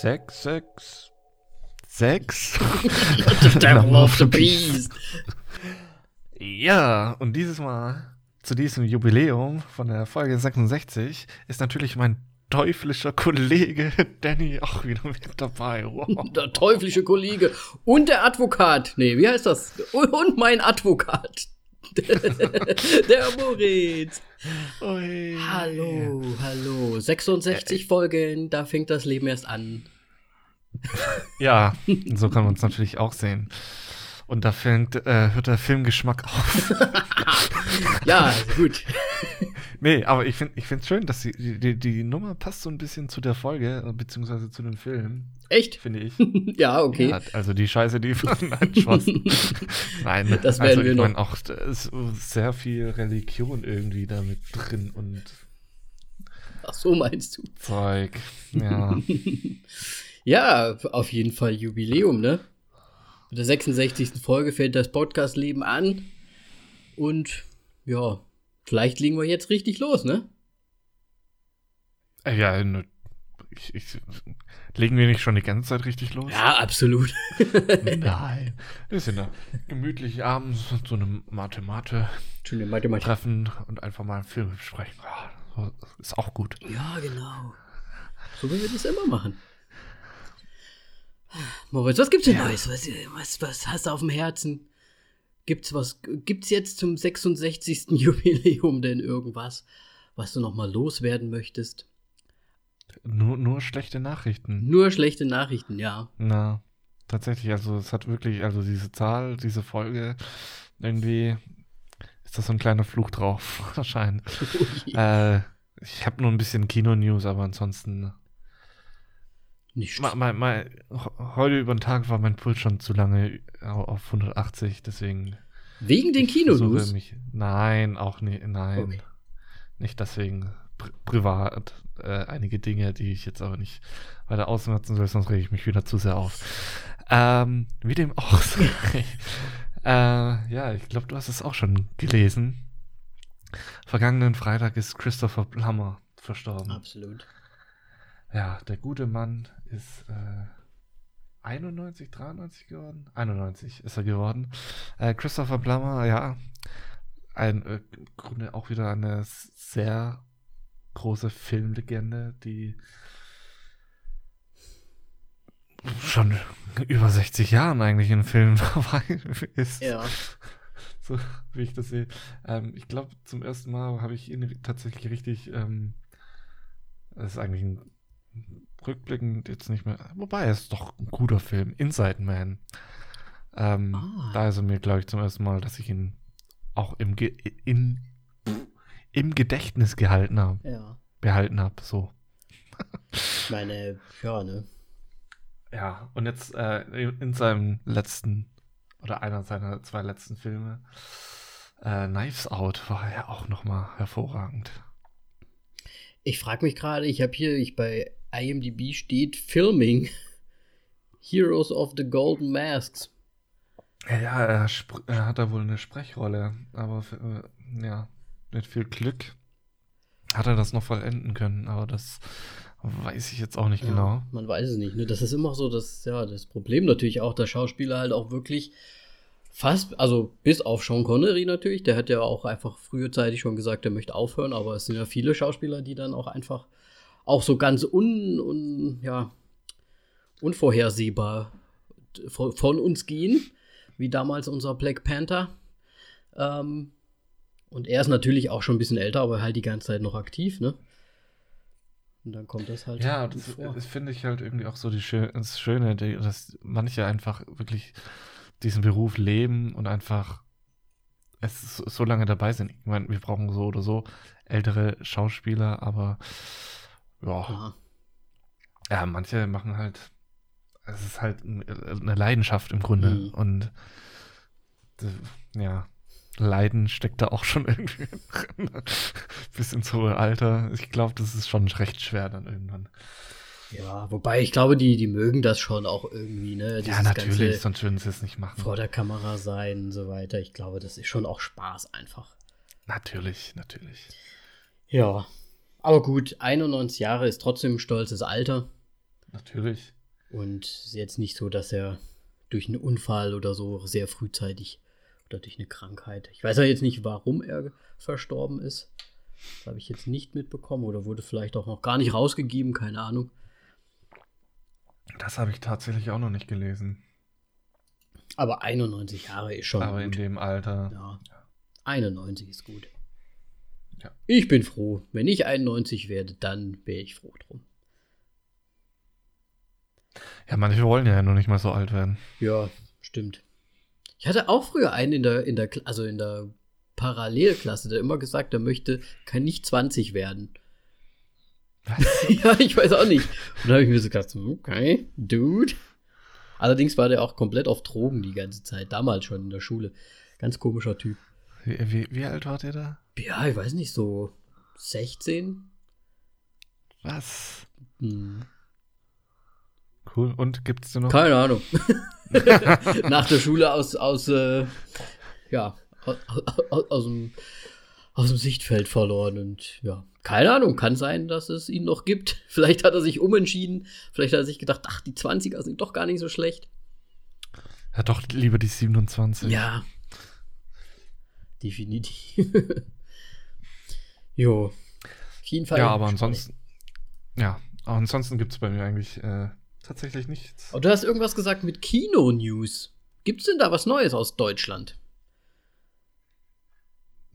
Sechs, sechs, sechs. the Devil of the Beast. Ja, und dieses Mal zu diesem Jubiläum von der Folge 66 ist natürlich mein teuflischer Kollege Danny auch wieder mit dabei. Wow. Der teuflische Kollege und der Advokat. Nee, wie heißt das? Und mein Advokat. der Moritz. Hey. Hallo, hallo. 66 Folgen, da fängt das Leben erst an. Ja, so kann man es natürlich auch sehen. Und da fängt, äh, hört der Filmgeschmack auf. Ja, gut. nee, aber ich finde es schön, dass die, die, die Nummer passt so ein bisschen zu der Folge, beziehungsweise zu dem Film, Echt? finde ich. Ja, okay. Ja, also die Scheiße, die von Nein, Spaß. Nein, Das werden also wir ich meine auch, da ist sehr viel Religion irgendwie damit drin und Ach so meinst du. Zeug. Ja. Ja, auf jeden Fall Jubiläum, ne? Mit der 66. Folge fällt das Podcast-Leben an. Und ja, vielleicht legen wir jetzt richtig los, ne? Äh, ja, ne, ich, ich, legen wir nicht schon die ganze Zeit richtig los? Ja, absolut. Nein. Wir sind da gemütlich abends so eine Mathemate Mathematik. treffen und einfach mal einen Film besprechen. Ja, so ist auch gut. Ja, genau. So wie wir das immer machen. Moritz, was gibt's denn Neues? Was, was, was hast du auf dem Herzen? Gibt's was, gibt's jetzt zum 66. Jubiläum denn irgendwas, was du nochmal loswerden möchtest? Nur, nur schlechte Nachrichten. Nur schlechte Nachrichten, ja. Na, tatsächlich, also es hat wirklich, also diese Zahl, diese Folge, irgendwie ist das so ein kleiner Fluch drauf, anscheinend. äh, ich habe nur ein bisschen Kino-News, aber ansonsten. Nicht Ma, ma, ma, ho- heute über den Tag war mein Puls schon zu lange au- auf 180, deswegen. Wegen den Kinonews? mich- Nein, auch nicht, nein. Okay. Nicht deswegen. Pri privat äh, einige Dinge, die ich jetzt aber nicht weiter ausnutzen soll, sonst rege ich mich wieder zu sehr auf. Ähm, wie dem auch sei. äh, ja, ich glaube, du hast es auch schon gelesen. Vergangenen Freitag ist Christopher Plummer verstorben. Absolut. Ja, der gute Mann ist äh, 91, 93 geworden? 91 ist er geworden. Äh, Christopher Plummer, ja, ein äh, im Grunde auch wieder eine sehr große Filmlegende, die schon über 60 Jahren eigentlich in Filmen dabei ist. Ja. So wie ich das sehe. Ähm, ich glaube, zum ersten Mal habe ich ihn tatsächlich richtig. Ähm, das ist eigentlich ein rückblickend jetzt nicht mehr. Wobei, es ist doch ein guter Film. Inside Man. Ähm, Ah. Da ist er mir, glaube ich, zum ersten Mal, dass ich ihn auch im, Ge in, im Gedächtnis gehalten habe. Ja. Behalten habe. So. Ich meine, ja, ne? Ja, und jetzt äh, in seinem letzten oder einer seiner zwei letzten Filme, äh, Knives Out, war er auch nochmal hervorragend. Ich frage mich gerade, ich habe hier, ich bei IMDb steht Filming. Heroes of the Golden Masks. Ja, er, er hat da wohl eine Sprechrolle, aber für, äh, ja, mit viel Glück hat er das noch vollenden können, aber das weiß ich jetzt auch nicht Ja, genau. Man weiß es nicht. Ne? Das ist immer so das, ja, das Problem natürlich auch, dass Schauspieler halt auch wirklich fast, also bis auf Sean Connery natürlich, der hat ja auch einfach frühzeitig schon gesagt, er möchte aufhören, aber es sind ja viele Schauspieler, die dann auch einfach auch so ganz un, un ja, unvorhersehbar von, von uns gehen, wie damals unser Black Panther. Ähm, und er ist natürlich auch schon ein bisschen älter, aber halt die ganze Zeit noch aktiv, ne? Und dann kommt das halt Ja, das, das finde ich halt irgendwie auch so die Schö das Schöne, dass manche einfach wirklich diesen Beruf leben und einfach es so lange dabei sind. Ich meine, wir brauchen so oder so ältere Schauspieler, aber ja, Ja. ja, manche machen halt, es ist halt ein- eine Leidenschaft im Grunde Mhm. und ja, Leiden steckt da auch schon irgendwie drin. Bis ins hohe Alter. Ich glaube, das ist schon recht schwer dann irgendwann. Ja, wobei ich glaube, die, die mögen das schon auch irgendwie, ne? ja, Dieses natürlich, ganze sonst würden sie es nicht machen. vor der Kamera sein und so weiter. Ich glaube, das ist schon auch Spaß einfach. Natürlich, natürlich. Ja. Aber gut, 91 Jahre ist trotzdem ein stolzes Alter. Natürlich. Und ist jetzt nicht so, dass er durch einen Unfall oder so sehr frühzeitig oder durch eine Krankheit. Ich weiß ja jetzt nicht, warum er verstorben ist. Das habe ich jetzt nicht mitbekommen oder wurde vielleicht auch noch gar nicht rausgegeben, keine Ahnung. Das habe ich tatsächlich auch noch nicht gelesen. Aber 91 Jahre ist schon Aber in gut. dem Alter. Ja. 91 ist gut. Ja. Ich bin froh. Wenn ich 91 werde, dann wäre ich froh drum. Ja, manche wollen ja noch nicht mal so alt werden. Ja, stimmt. Ich hatte auch früher einen in der, in der, also in der Parallelklasse, der immer gesagt, er möchte, kann nicht 20 werden. ja, ich weiß auch nicht. Und da habe ich mir so gedacht, okay, Dude. Allerdings war der auch komplett auf Drogen die ganze Zeit, damals schon in der Schule. Ganz komischer Typ. Wie, wie, wie alt war der da? Ja, ich weiß nicht, so 16? Was? Hm. Cool. Und gibt's denn noch? Keine Ahnung. Nach der Schule aus, aus äh, ja, aus, aus, aus, dem, aus dem Sichtfeld verloren und ja, keine Ahnung, kann sein, dass es ihn noch gibt. Vielleicht hat er sich umentschieden, vielleicht hat er sich gedacht, ach, die 20er sind doch gar nicht so schlecht. Ja, doch lieber die 27. Ja. Definitiv. jo. Auf jeden Fall. Ja, aber ansonsten. Ja, aber ansonsten gibt's bei mir eigentlich äh, tatsächlich nichts. Aber du hast irgendwas gesagt mit Kino-News. Gibt's denn da was Neues aus Deutschland?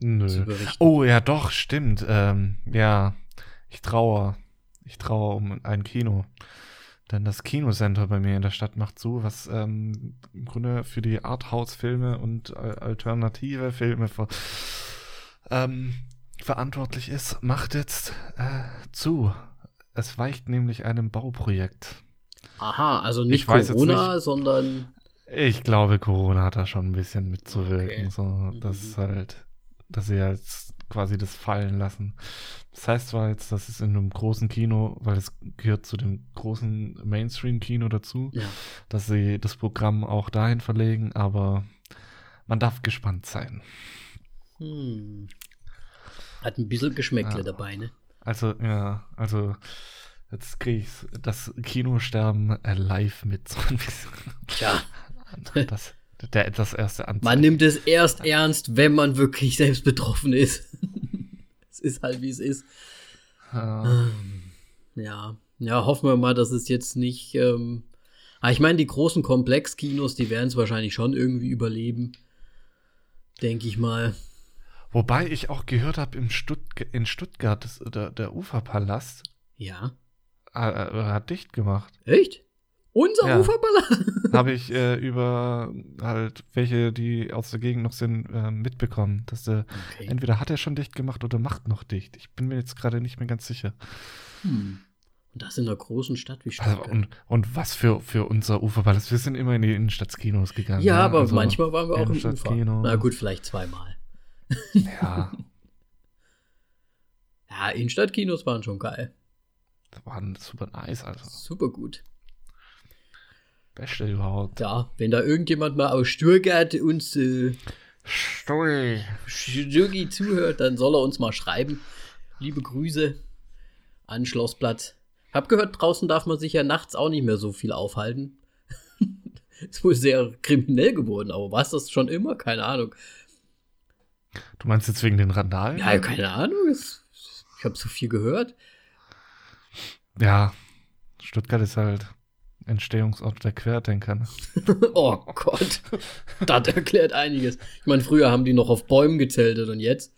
Nö. Oh, ja, doch, stimmt. Ähm, ja, ich traue. Ich traue um ein Kino. Denn das Kinocenter bei mir in der Stadt macht zu, was ähm, im Grunde für die Arthouse-Filme und äh, alternative Filme ver ähm, verantwortlich ist, macht jetzt äh, zu. Es weicht nämlich einem Bauprojekt. Aha, also nicht Corona, sondern. Ich glaube, Corona hat da schon ein bisschen mitzuwirken. Okay. So, das ist halt, dass sie jetzt quasi das fallen lassen. Das heißt zwar jetzt, das ist in einem großen Kino, weil es gehört zu dem großen Mainstream-Kino dazu, Ja. dass sie das Programm auch dahin verlegen, aber man darf gespannt sein. Hm. Hat ein bisschen Geschmäckle Ja. dabei, ne? Also, ja, also jetzt kriege ich das Kinosterben äh, live mit. So ein bisschen. Tja, Das, der, das erste Anzeichen. man nimmt es erst ernst, wenn man wirklich selbst betroffen ist. es ist halt, wie es ist. Ja. Ja, ja, hoffen wir mal, dass es jetzt nicht. Ähm, ah, ich meine, die großen Komplexkinos, die werden es wahrscheinlich schon irgendwie überleben. Denke ich mal. Wobei ich auch gehört habe, im Stuttg in Stuttgart, das, der, der Uferpalast Ja. äh, äh, hat dicht gemacht. Echt? Unser Ja. Uferballast? habe ich äh, über halt welche, die aus der Gegend noch sind, äh, mitbekommen. Dass der, Okay. entweder hat er schon dicht gemacht oder macht noch dicht. Ich bin mir jetzt gerade nicht mehr ganz sicher. Hm. Und das in einer großen Stadt wie Also, Stuttgart. und, und was für, für unser Uferpalast. Wir sind immer in die Innenstadtkinos gegangen. ja, ne? aber Also, manchmal waren wir auch im Ufer. Na gut, vielleicht zweimal. Ja, Ja, Innenstadtkinos waren schon geil. das war super nice, also. Super gut. Beste überhaupt. Ja, wenn da irgendjemand mal aus Stuttgart uns äh, Stui. Jürgi zuhört, dann soll er uns mal schreiben. Liebe Grüße an Schlossplatz. Hab gehört, draußen darf man sich ja nachts auch nicht mehr so viel aufhalten. Ist wohl sehr kriminell geworden, aber war es das schon immer? Keine Ahnung. Du meinst jetzt wegen den Randalen? Ja, keine Ahnung. Ich habe so viel gehört. Ja, Stuttgart ist halt Entstehungsort der Querdenker. Ne? Oh Gott. das erklärt einiges. Ich meine, früher haben die noch auf Bäumen gezeltet und jetzt?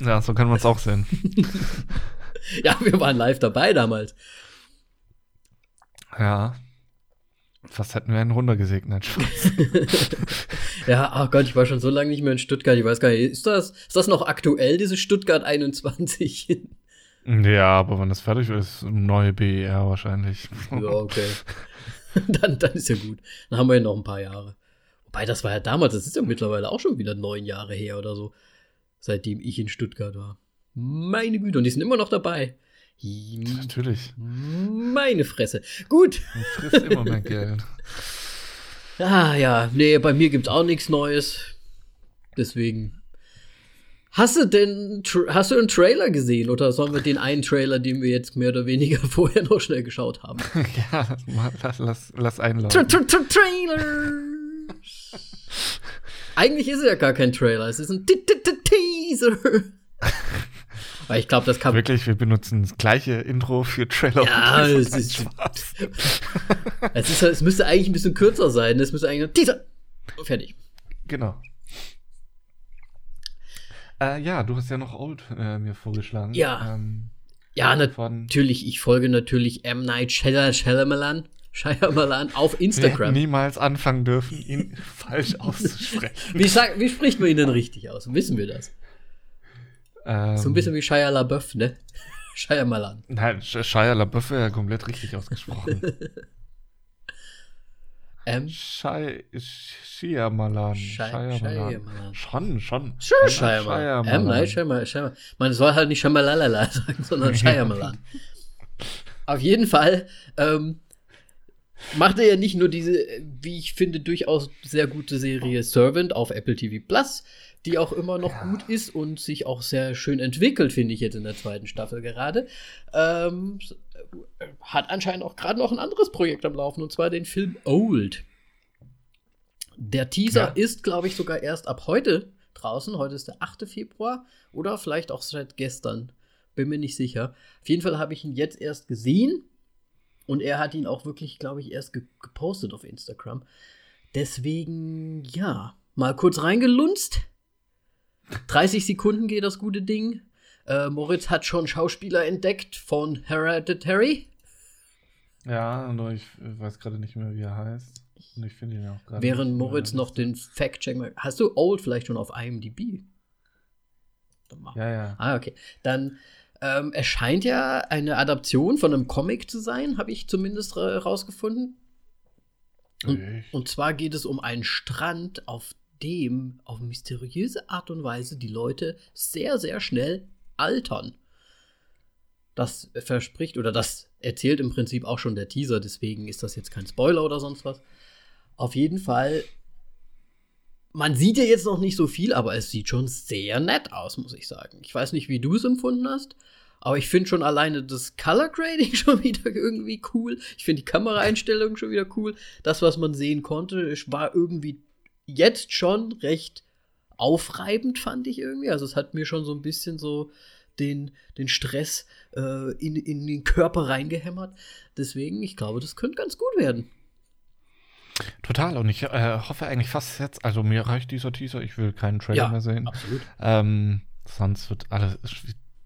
Ja, so kann man es auch sehen. Ja, wir waren live dabei damals. Ja. Fast hätten wir einen runtergesegnet. Ja, oh Gott, ich war schon so lange nicht mehr in Stuttgart. Ich weiß gar nicht, ist das, ist das noch aktuell, diese Stuttgart 21? Ja, aber wenn das fertig ist, neue BER wahrscheinlich. ja, okay. dann, dann ist ja gut. Dann haben wir ja noch ein paar Jahre. Wobei, das war ja damals, das ist ja mittlerweile auch schon wieder neun Jahre her oder so, seitdem ich in Stuttgart war. Meine Güte, und die sind immer noch dabei. Natürlich. Meine Fresse. Gut. Man frisst immer mehr Geld. Ah ja, nee, bei mir gibt's auch nichts Neues. Deswegen. Hast du denn hast du einen Trailer gesehen oder sollen wir den einen Trailer, den wir jetzt mehr oder weniger vorher noch schnell geschaut haben? ja, lass, lass, lass einlaufen. Tra -tra -tra Trailer! Eigentlich ist es ja gar kein Trailer, es ist ein T -T -T Teaser. Weil ich glaube, das kann. Wirklich, wir benutzen das gleiche Intro für Trailer. Ja, es ist. Es, ist es müsste eigentlich ein bisschen kürzer sein. Es müsste eigentlich. Teaser! Fertig. Genau. Äh, ja, du hast ja noch Old äh, mir vorgeschlagen. Ja. Ähm, ja, natürlich. Ich folge natürlich M. Night Shyamalan. Shyamalan auf Instagram. Wir niemals anfangen dürfen, ihn falsch auszusprechen. wie, sag, wie spricht man ihn denn richtig aus? Wissen wir das? Ähm, so ein bisschen wie Shia LaBeouf, ne? Shia Malan. Nein, Shia LaBeouf wäre ja komplett richtig ausgesprochen. Ähm, Shia Shia Malan. Shia Malan. Schon, schon. Schon Shia Malan. Ähm, nein, Shia Malan. Man soll halt nicht Shamalalala sagen, sondern Shia Malan. Auf jeden Fall ähm, macht er ja nicht nur diese, wie ich finde, durchaus sehr gute Serie Servant auf Apple TV Plus, die auch immer noch ja. gut ist und sich auch sehr schön entwickelt, finde ich jetzt in der zweiten Staffel gerade. Ähm, hat anscheinend auch gerade noch ein anderes Projekt am Laufen, und zwar den Film Old. Der Teaser ja. ist, glaube ich, sogar erst ab heute draußen. Heute ist der 8. Februar oder vielleicht auch seit gestern. Bin mir nicht sicher. Auf jeden Fall habe ich ihn jetzt erst gesehen. Und er hat ihn auch wirklich, glaube ich, erst ge gepostet auf Instagram. Deswegen, ja, mal kurz reingelunzt. 30 Sekunden geht das gute Ding. Äh, Moritz hat schon Schauspieler entdeckt von Hereditary. Ja, nur ich weiß gerade nicht mehr, wie er heißt. Und ich finde ihn auch gerade. Während Moritz noch den Fact-Check macht. Hast du Old vielleicht schon auf IMDb? Ja, ja. Ah, okay. Dann ähm, erscheint ja eine Adaption von einem Comic zu sein, habe ich zumindest rausgefunden. Und, und, zwar geht es um einen Strand, auf dem auf mysteriöse Art und Weise die Leute sehr, sehr schnell altern. Das verspricht oder das erzählt im Prinzip auch schon der Teaser, deswegen ist das jetzt kein Spoiler oder sonst was. Auf jeden Fall, man sieht ja jetzt noch nicht so viel, aber es sieht schon sehr nett aus, muss ich sagen. Ich weiß nicht, wie du es empfunden hast, aber ich finde schon alleine das Color Grading schon wieder irgendwie cool. Ich finde die Kameraeinstellungen schon wieder cool. Das, was man sehen konnte, war irgendwie jetzt schon recht aufreibend, fand ich irgendwie. Also es hat mir schon so ein bisschen so den, den Stress äh, in, in den Körper reingehämmert. Deswegen, ich glaube, das könnte ganz gut werden. Total, und ich äh, hoffe eigentlich fast jetzt, also mir reicht dieser Teaser, ich will keinen Trailer ja, mehr sehen. Absolut. Ähm, sonst wird alles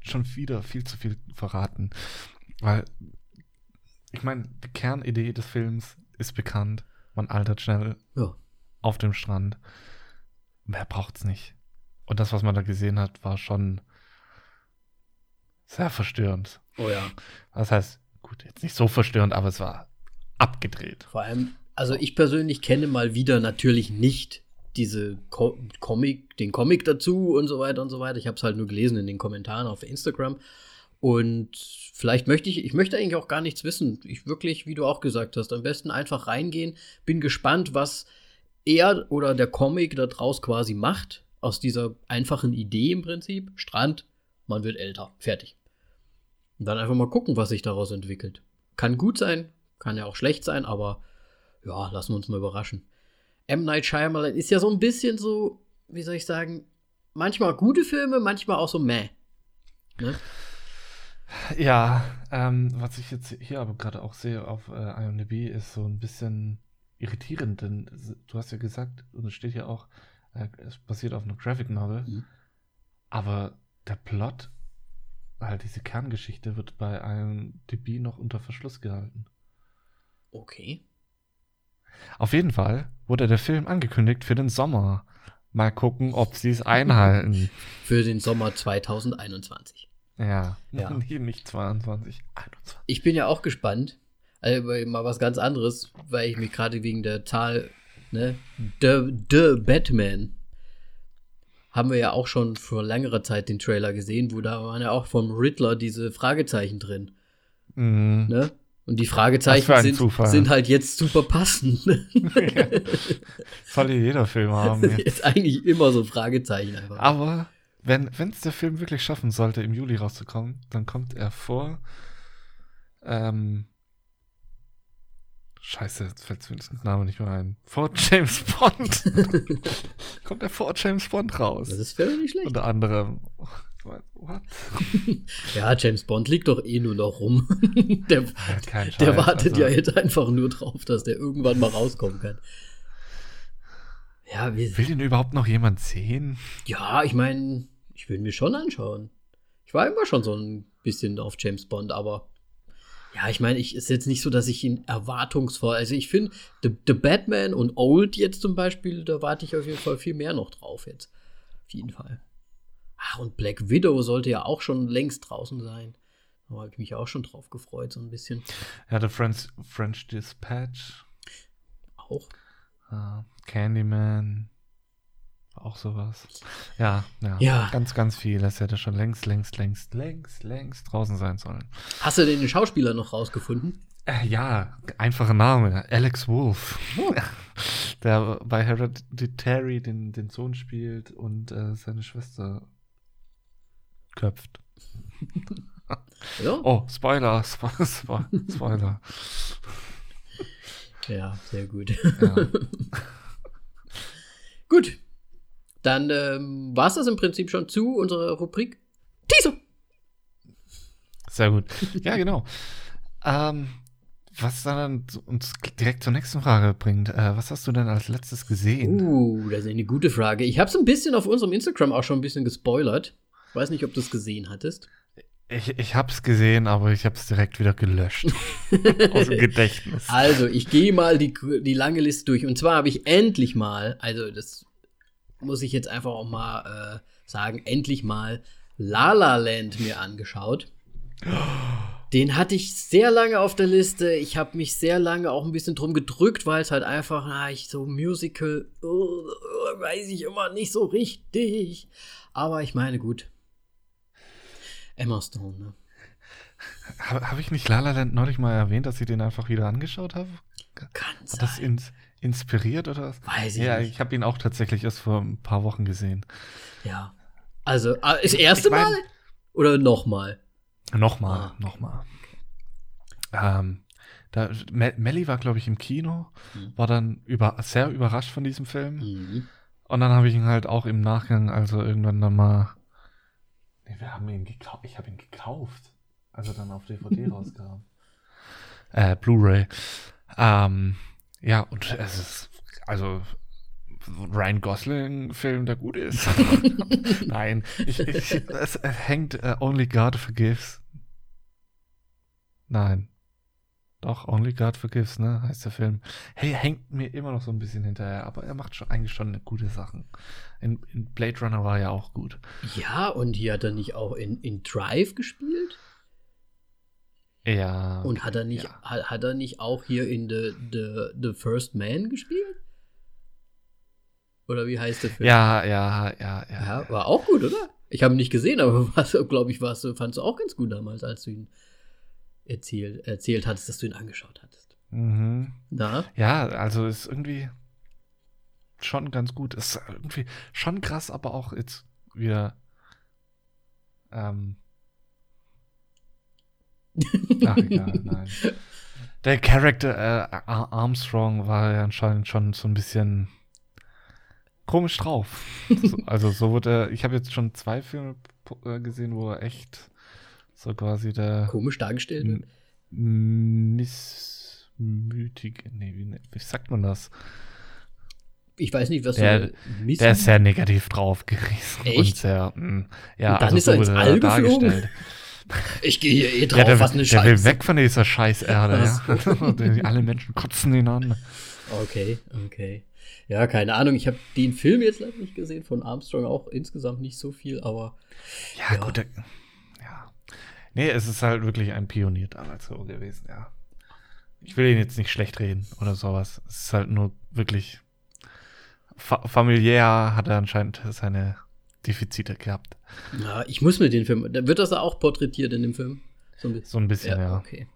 schon wieder viel zu viel verraten. Weil, ich meine, die Kernidee des Films ist bekannt. Man altert schnell. Ja auf dem Strand. Mehr braucht's nicht. Und das, was man da gesehen hat, war schon sehr verstörend. Oh ja. Das heißt, gut, jetzt nicht so verstörend, aber es war abgedreht. Vor allem, also ich persönlich kenne mal wieder natürlich nicht diese Co Comic, den Comic dazu und so weiter und so weiter. Ich habe es halt nur gelesen in den Kommentaren auf Instagram. Und vielleicht möchte ich, ich möchte eigentlich auch gar nichts wissen. Ich wirklich, wie du auch gesagt hast, am besten einfach reingehen. Bin gespannt, was er oder der Comic da draus quasi macht, aus dieser einfachen Idee im Prinzip, Strand, man wird älter, fertig. Und dann einfach mal gucken, was sich daraus entwickelt. Kann gut sein, kann ja auch schlecht sein, aber ja, lassen wir uns mal überraschen. M. Night Shyamalan ist ja so ein bisschen so, wie soll ich sagen, manchmal gute Filme, manchmal auch so meh. Ne? Ja, ähm, was ich jetzt hier aber gerade auch sehe auf äh, IMDb ist so ein bisschen irritierend, denn du hast ja gesagt, und es steht ja auch, äh, es basiert auf einer Graphic Novel, mhm. aber der Plot, halt diese Kerngeschichte, wird bei einem DB noch unter Verschluss gehalten. Okay. Auf jeden Fall wurde der Film angekündigt für den Sommer. Mal gucken, ob sie es einhalten. Für den Sommer 2021. Ja, ja. Nee, nicht 22, 21. Ich bin ja auch gespannt, also mal was ganz anderes, weil ich mich gerade wegen der Zahl, ne, The, The Batman. haben wir ja auch schon vor längerer Zeit den Trailer gesehen, wo da waren ja auch vom Riddler diese Fragezeichen drin. Mhm. Ne? Und die Fragezeichen sind, sind halt jetzt super passend. Soll ja jeder Film haben. Jetzt. jetzt eigentlich immer so Fragezeichen einfach. Aber wenn es der Film wirklich schaffen sollte, im Juli rauszukommen, dann kommt er vor. Ähm, Scheiße, jetzt fällt mir der Name nicht mehr ein. Vor James Bond. kommt er vor James Bond raus. Das ist völlig nicht schlecht. Unter anderem. What? Ja, James Bond liegt doch eh nur noch rum. der, Ja, kein der Scheiß, wartet also. ja jetzt einfach nur drauf, dass der irgendwann mal rauskommen kann. Ja, Will den überhaupt noch jemand sehen? ja ich meine, ich will mir schon anschauen. Ich war immer schon so ein bisschen auf James Bond, aber ja, ich meine, ich ist jetzt nicht so, dass ich ihn erwartungsvoll. Also ich finde, The, The Batman und Old jetzt zum Beispiel, da warte ich auf jeden Fall viel mehr noch drauf jetzt. Auf jeden Fall. Ach, und Black Widow sollte ja auch schon längst draußen sein. Da habe ich mich auch schon drauf gefreut, so ein bisschen. Ja, The French, French Dispatch. Auch. äh, Candyman. Auch sowas. Ja, ja, Ja. Ganz, ganz viel. Das hätte schon längst, längst, längst, längst, längst draußen sein sollen. Hast du den Schauspieler noch rausgefunden? Äh, ja, einfacher Name. Alex Wolf. Der bei Hereditary den, den Sohn spielt und äh, seine Schwester köpft. Ja. Oh, Spoiler, Spo Spo Spoiler. Ja, sehr gut. Ja. gut. Dann ähm, war es das im Prinzip schon zu unserer Rubrik Teaser. Sehr gut. Ja, genau. ähm, was dann uns direkt zur nächsten Frage bringt. Äh, was hast du denn als letztes gesehen? Uh, das ist eine gute Frage. Ich habe es ein bisschen auf unserem Instagram auch schon ein bisschen gespoilert. Weiß nicht, ob du es gesehen hattest. Ich, ich hab's gesehen, aber ich hab's direkt wieder gelöscht. Aus dem Gedächtnis. Also, ich gehe mal die, die lange Liste durch. Und zwar habe ich endlich mal, also das muss ich jetzt einfach auch mal äh, sagen, endlich mal La La Land mir angeschaut. Den hatte ich sehr lange auf der Liste. Ich habe mich sehr lange auch ein bisschen drum gedrückt, weil es halt einfach, na, ich so Musical, oh, weiß ich immer nicht so richtig. Aber ich meine, gut. Emma Stone, ne? Habe hab ich nicht La La Land neulich mal erwähnt, dass ich den einfach wieder angeschaut habe? Kann Hat das sein. ins, inspiriert oder was? Weiß ich Ja, nicht. ich habe ihn auch tatsächlich erst vor ein paar Wochen gesehen. Ja. Also, äh, das erste Ich mein- Mal? Oder nochmal? Nochmal, Ah. nochmal. Ähm, da, Me Melly war, glaube ich, im Kino, Mhm. war dann über, sehr überrascht von diesem Film. Mhm. Und dann habe ich ihn halt auch im Nachgang, also irgendwann dann mal. Nee, wir haben ihn gekauft. Ich habe ihn gekauft. Also dann auf DVD rauskam. Äh, Blu-ray. Ähm, ja, und es ist, also, Ryan Gosling-Film, der gut ist. Nein, ich, ich, es hängt äh, Only God Forgives. Nein. Doch, Only God Forgives, ne, heißt der Film. Hey, hängt mir immer noch so ein bisschen hinterher, aber er macht schon eigentlich schon gute Sachen. In, in Blade Runner war er auch gut. Ja, und hier hat er nicht auch in, in Drive gespielt? Ja. Und hat er nicht, ja. hat, hat er nicht auch hier in The, The, The First Man gespielt? Oder wie heißt der Film? Ja, ja, ja, ja. Ja, war auch gut, oder? Ich habe ihn nicht gesehen, aber glaube ich, warst du, fandst du auch ganz gut damals, als du ihn erzählt, erzählt hattest, dass du ihn angeschaut hattest. Mhm. Na? Ja, also ist irgendwie schon ganz gut. Ist irgendwie schon krass, aber auch jetzt wieder. Ähm. Ach, egal, nein. Der Charakter äh, Ar- Armstrong war ja anscheinend schon so ein bisschen komisch drauf. So- also so wurde er, ich habe jetzt schon zwei Filme äh, gesehen, wo er echt so quasi der Komisch dargestellt wird. M- missmütig, nee, wie, wie sagt man das? Ich weiß nicht, was Der- du Miss Der ist sehr negativ drauf gewesen Echt? und sehr, mh, ja, Und dann also ist er ins All geflogen? Ich gehe hier eh drauf, Ja, der, was eine der will Scheiße. weg von dieser Scheißerde, ja. Alle Menschen kotzen ihn an. Okay, okay. Ja, keine Ahnung. Ich habe den Film jetzt leider nicht gesehen, von Armstrong auch insgesamt nicht so viel, aber Ja, Ja. gut, der, ja. Nee, es ist halt wirklich ein Pionier damals so gewesen, ja. Ich will ihn jetzt nicht schlecht reden oder sowas. Es ist halt nur wirklich fa familiär hat er anscheinend seine Defizite gehabt. Ja, ich muss mir den Film. Da wird das auch porträtiert in dem Film? So ein bisschen, so ein bisschen ja, ja. Okay.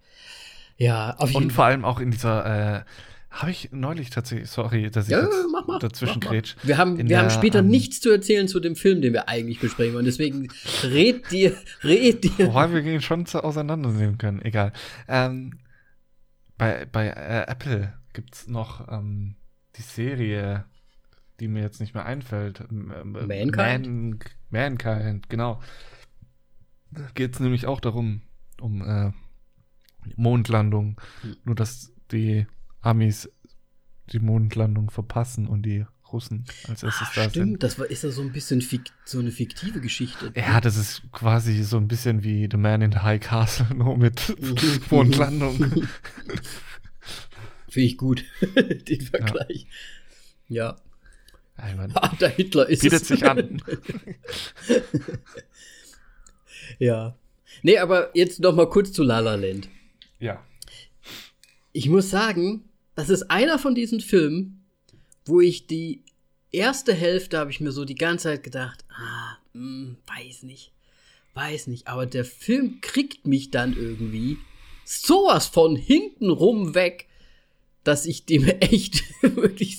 Ja, auf jeden Und vor allem auch in dieser, äh, habe ich neulich tatsächlich, sorry, dass ich ja, jetzt mach mal, dazwischen mach. Wir haben, wir der, haben später ähm, nichts zu erzählen zu dem Film, den wir eigentlich besprechen wollen. Deswegen red dir, red dir. Wobei wir ihn schon auseinandernehmen können, egal. Ähm, bei bei äh, Apple gibt es noch ähm, die Serie, die mir jetzt nicht mehr einfällt. Mankind? Man, Mankind, genau. Da geht es nämlich auch darum, um äh, Mondlandung. Hm. Nur, dass die Amis die Mondlandung verpassen und die Russen als erstes ah, da stimmt, sind. das war, ist ja so ein bisschen so eine fiktive Geschichte. Ja, das ist quasi so ein bisschen wie The Man in the High Castle, nur mit Mondlandung. Finde ich gut, den Vergleich. Ja. ja. Meine, ah, der Hitler ist bietet es. sich an. ja. Nee, aber jetzt noch mal kurz zu La La Land. Ja. Ich muss sagen, das ist einer von diesen Filmen, wo ich die erste Hälfte habe ich mir so die ganze Zeit gedacht, ah, mh, hm, weiß nicht, weiß nicht, aber der Film kriegt mich dann irgendwie sowas von hinten rum weg, dass ich dem echt wirklich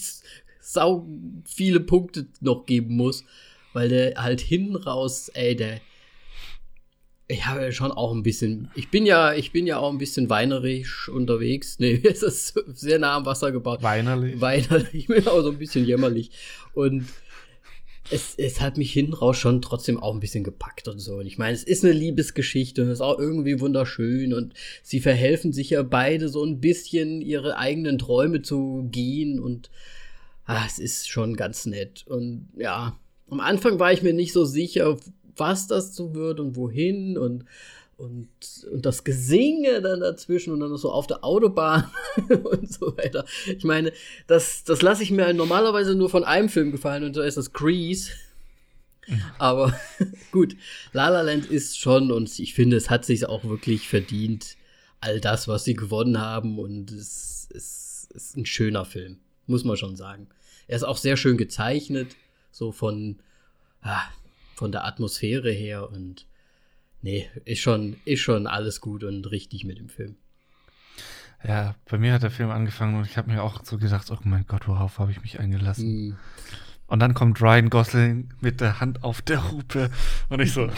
sau viele Punkte noch geben muss, weil der halt hinten raus, ey, der ich habe ja schon auch ein bisschen, ich bin ja, ich bin ja auch ein bisschen weinerisch unterwegs. Nee, es ist sehr nah am Wasser gebaut. Weinerlich. Weinerlich, ich bin auch so ein bisschen jämmerlich. Und es, es hat mich hinten raus schon trotzdem auch ein bisschen gepackt und so. Und ich meine, es ist eine Liebesgeschichte und es ist auch irgendwie wunderschön und sie verhelfen sich ja beide so ein bisschen ihre eigenen Träume zu gehen und ah, es ist schon ganz nett. Und ja, am Anfang war ich mir nicht so sicher, was das so wird und wohin und und, und das Gesinge dann dazwischen und dann so auf der Autobahn und so weiter. Ich meine, das, das lasse ich mir normalerweise nur von einem Film gefallen und so ist das Grease. Aber gut, La La Land ist schon und ich finde, es hat sich auch wirklich verdient, all das, was sie gewonnen haben und es, es, es ist ein schöner Film, muss man schon sagen. Er ist auch sehr schön gezeichnet, so von, ah, von der Atmosphäre her und nee, ist schon, ist schon alles gut und richtig mit dem Film. Ja, bei mir hat der Film angefangen und ich habe mir auch so gedacht, oh mein Gott, worauf habe ich mich eingelassen? Mm. Und dann kommt Ryan Gosling mit der Hand auf der Hupe und ich so,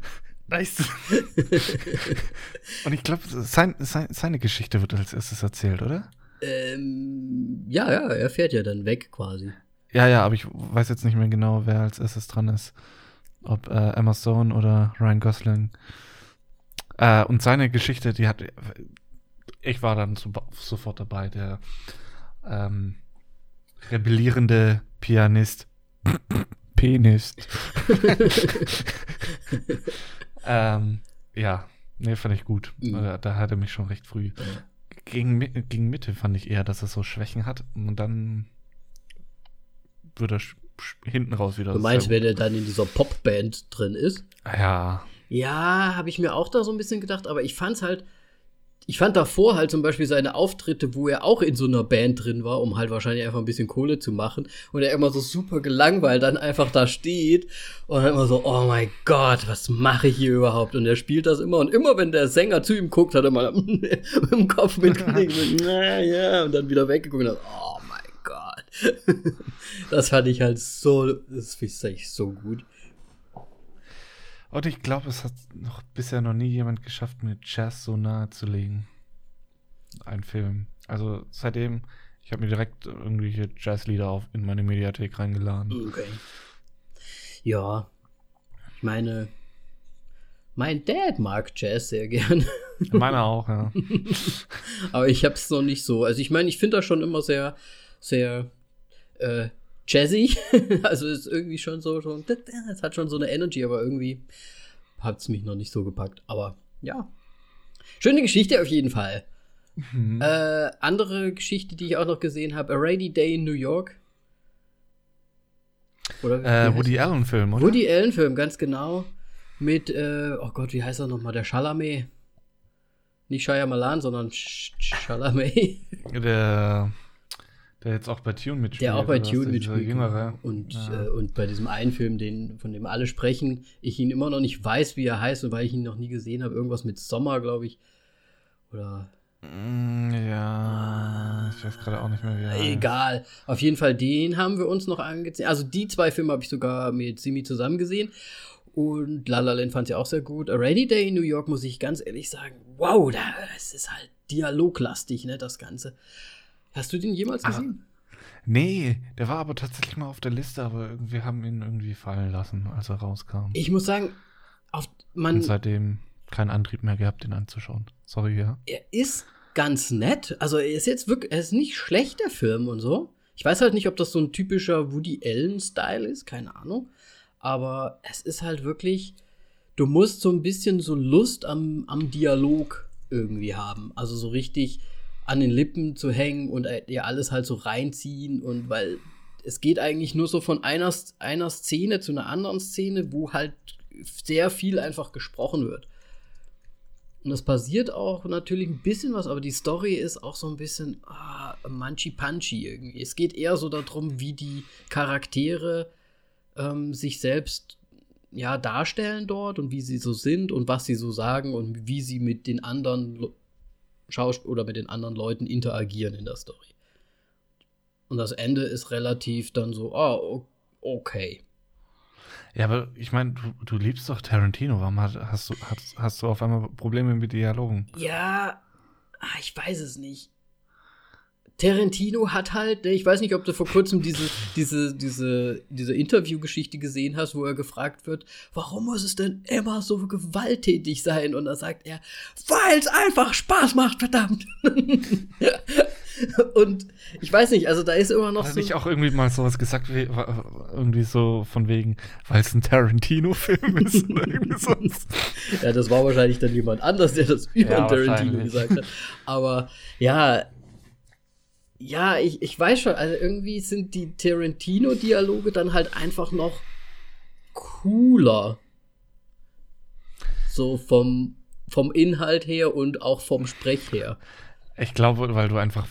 nice. und ich glaube, sein, sein, seine Geschichte wird als erstes erzählt, oder? Ähm, ja, ja, er fährt ja dann weg quasi. Ja, ja, aber ich weiß jetzt nicht mehr genau, wer als erstes dran ist ob äh, Emma Stone oder Ryan Gosling. Äh, und seine Geschichte, die hat, ich war dann so, sofort dabei, der ähm, rebellierende Pianist. Penist. ähm, ja, nee, fand ich gut. Mhm. Äh, da hat er mich schon recht früh. Gegen, gegen Mitte fand ich eher, dass er so Schwächen hat und dann wird er hinten raus wieder. Du meinst, wenn er dann in dieser Popband drin ist? Ja. Ja, habe ich mir auch da so ein bisschen gedacht, aber ich fand's halt, ich fand davor halt zum Beispiel seine Auftritte, wo er auch in so einer Band drin war, um halt wahrscheinlich einfach ein bisschen Kohle zu machen. Und er immer so super gelangweilt dann einfach da steht und dann immer so, oh mein Gott, was mache ich hier überhaupt? Und er spielt das immer und immer, wenn der Sänger zu ihm guckt, hat er mal im Kopf mitgelegt, na ja, und dann wieder weggeguckt und dann, oh das fand ich halt so, das finde ich so gut. Und ich glaube, es hat noch bisher noch nie jemand geschafft, mir Jazz so nahe zu legen. Ein Film. Also seitdem, ich habe mir direkt irgendwelche Jazzlieder in meine Mediathek reingeladen. Okay. Ja. Ich meine, mein Dad mag Jazz sehr gern. Meiner auch, ja. Aber ich habe es noch nicht so. Also ich meine, ich finde das schon immer sehr, sehr äh, jazzy. also ist irgendwie schon so, schon, es hat schon so eine Energy, aber irgendwie hat es mich noch nicht so gepackt. Aber ja. Schöne Geschichte auf jeden Fall. Mhm. Äh, andere Geschichte, die ich auch noch gesehen habe: A Rainy Day in New York. Oder äh, Woody Allen-Film, oder? Woody Allen-Film, ganz genau. Mit, äh, oh Gott, wie heißt er nochmal? Der Chalamet. Nicht Shia Malan, sondern Chalamet. Der Der jetzt auch bei Tune mitspielt. Der auch bei Tune mitspielt. Jüngere. genau. Und, Ja. äh, und bei diesem einen Film, den, von dem alle sprechen, ich ihn immer noch nicht weiß, wie er heißt und weil ich ihn noch nie gesehen habe. Irgendwas mit Sommer, glaube ich. Oder Mm, Ja, ich weiß gerade auch nicht mehr, wie er heißt. Egal. Auf jeden Fall, den haben wir uns noch angesehen. Also die zwei Filme habe ich sogar mit Simi zusammen gesehen. Und La La Land fand sie auch sehr gut. A Rainy Day in New York, muss ich ganz ehrlich sagen, wow, das ist halt dialoglastig, ne, das Ganze. Hast du den jemals Ah, gesehen? Nee, der war aber tatsächlich mal auf der Liste, aber irgendwie haben ihn irgendwie fallen lassen, als er rauskam. Ich muss sagen, auf, Und man, seitdem keinen Antrieb mehr gehabt, den anzuschauen. Sorry, ja. er ist ganz nett. Also er ist jetzt wirklich, er ist nicht schlecht, der Film und so. Ich weiß halt nicht, ob das so ein typischer Woody Allen-Style ist, keine Ahnung. Aber es ist halt wirklich, du musst so ein bisschen so Lust am, am Dialog irgendwie haben. Also so richtig an den Lippen zu hängen und äh, dir alles halt so reinziehen und weil es geht eigentlich nur so von einer, einer Szene zu einer anderen Szene, wo halt sehr viel einfach gesprochen wird. Und das passiert auch natürlich ein bisschen was, aber die Story ist auch so ein bisschen ah, manchi-punchy irgendwie. Es geht eher so darum, wie die Charaktere ähm, sich selbst ja, darstellen dort und wie sie so sind und was sie so sagen und wie sie mit den anderen Lo- Schausp oder mit den anderen Leuten interagieren in der Story. Und das Ende ist relativ dann so, ah, o- okay. Ja, aber ich meine, du, du liebst doch Tarantino. Warum hat, hast, du, hast, hast du auf einmal Probleme mit Dialogen? Ja, ah, ich weiß es nicht. Tarantino hat halt, ne, ich weiß nicht, ob du vor kurzem diese, diese, diese, diese Interviewgeschichte gesehen hast, wo er gefragt wird, warum muss es denn immer so gewalttätig sein? Und da sagt er, weil es einfach Spaß macht, verdammt. Und ich weiß nicht, also da ist immer noch Hat er so. nicht auch irgendwie mal sowas gesagt, wie, irgendwie so von wegen, weil es ein Tarantino-Film ist oder irgendwie sonst? Ja, das war wahrscheinlich dann jemand anders, der das über Ja, Tarantino gesagt hat. Aber ja, ja, ich, ich weiß schon, also irgendwie sind die Tarantino-Dialoge dann halt einfach noch cooler. So vom, vom Inhalt her und auch vom Sprech her. Ich glaube, weil du einfach,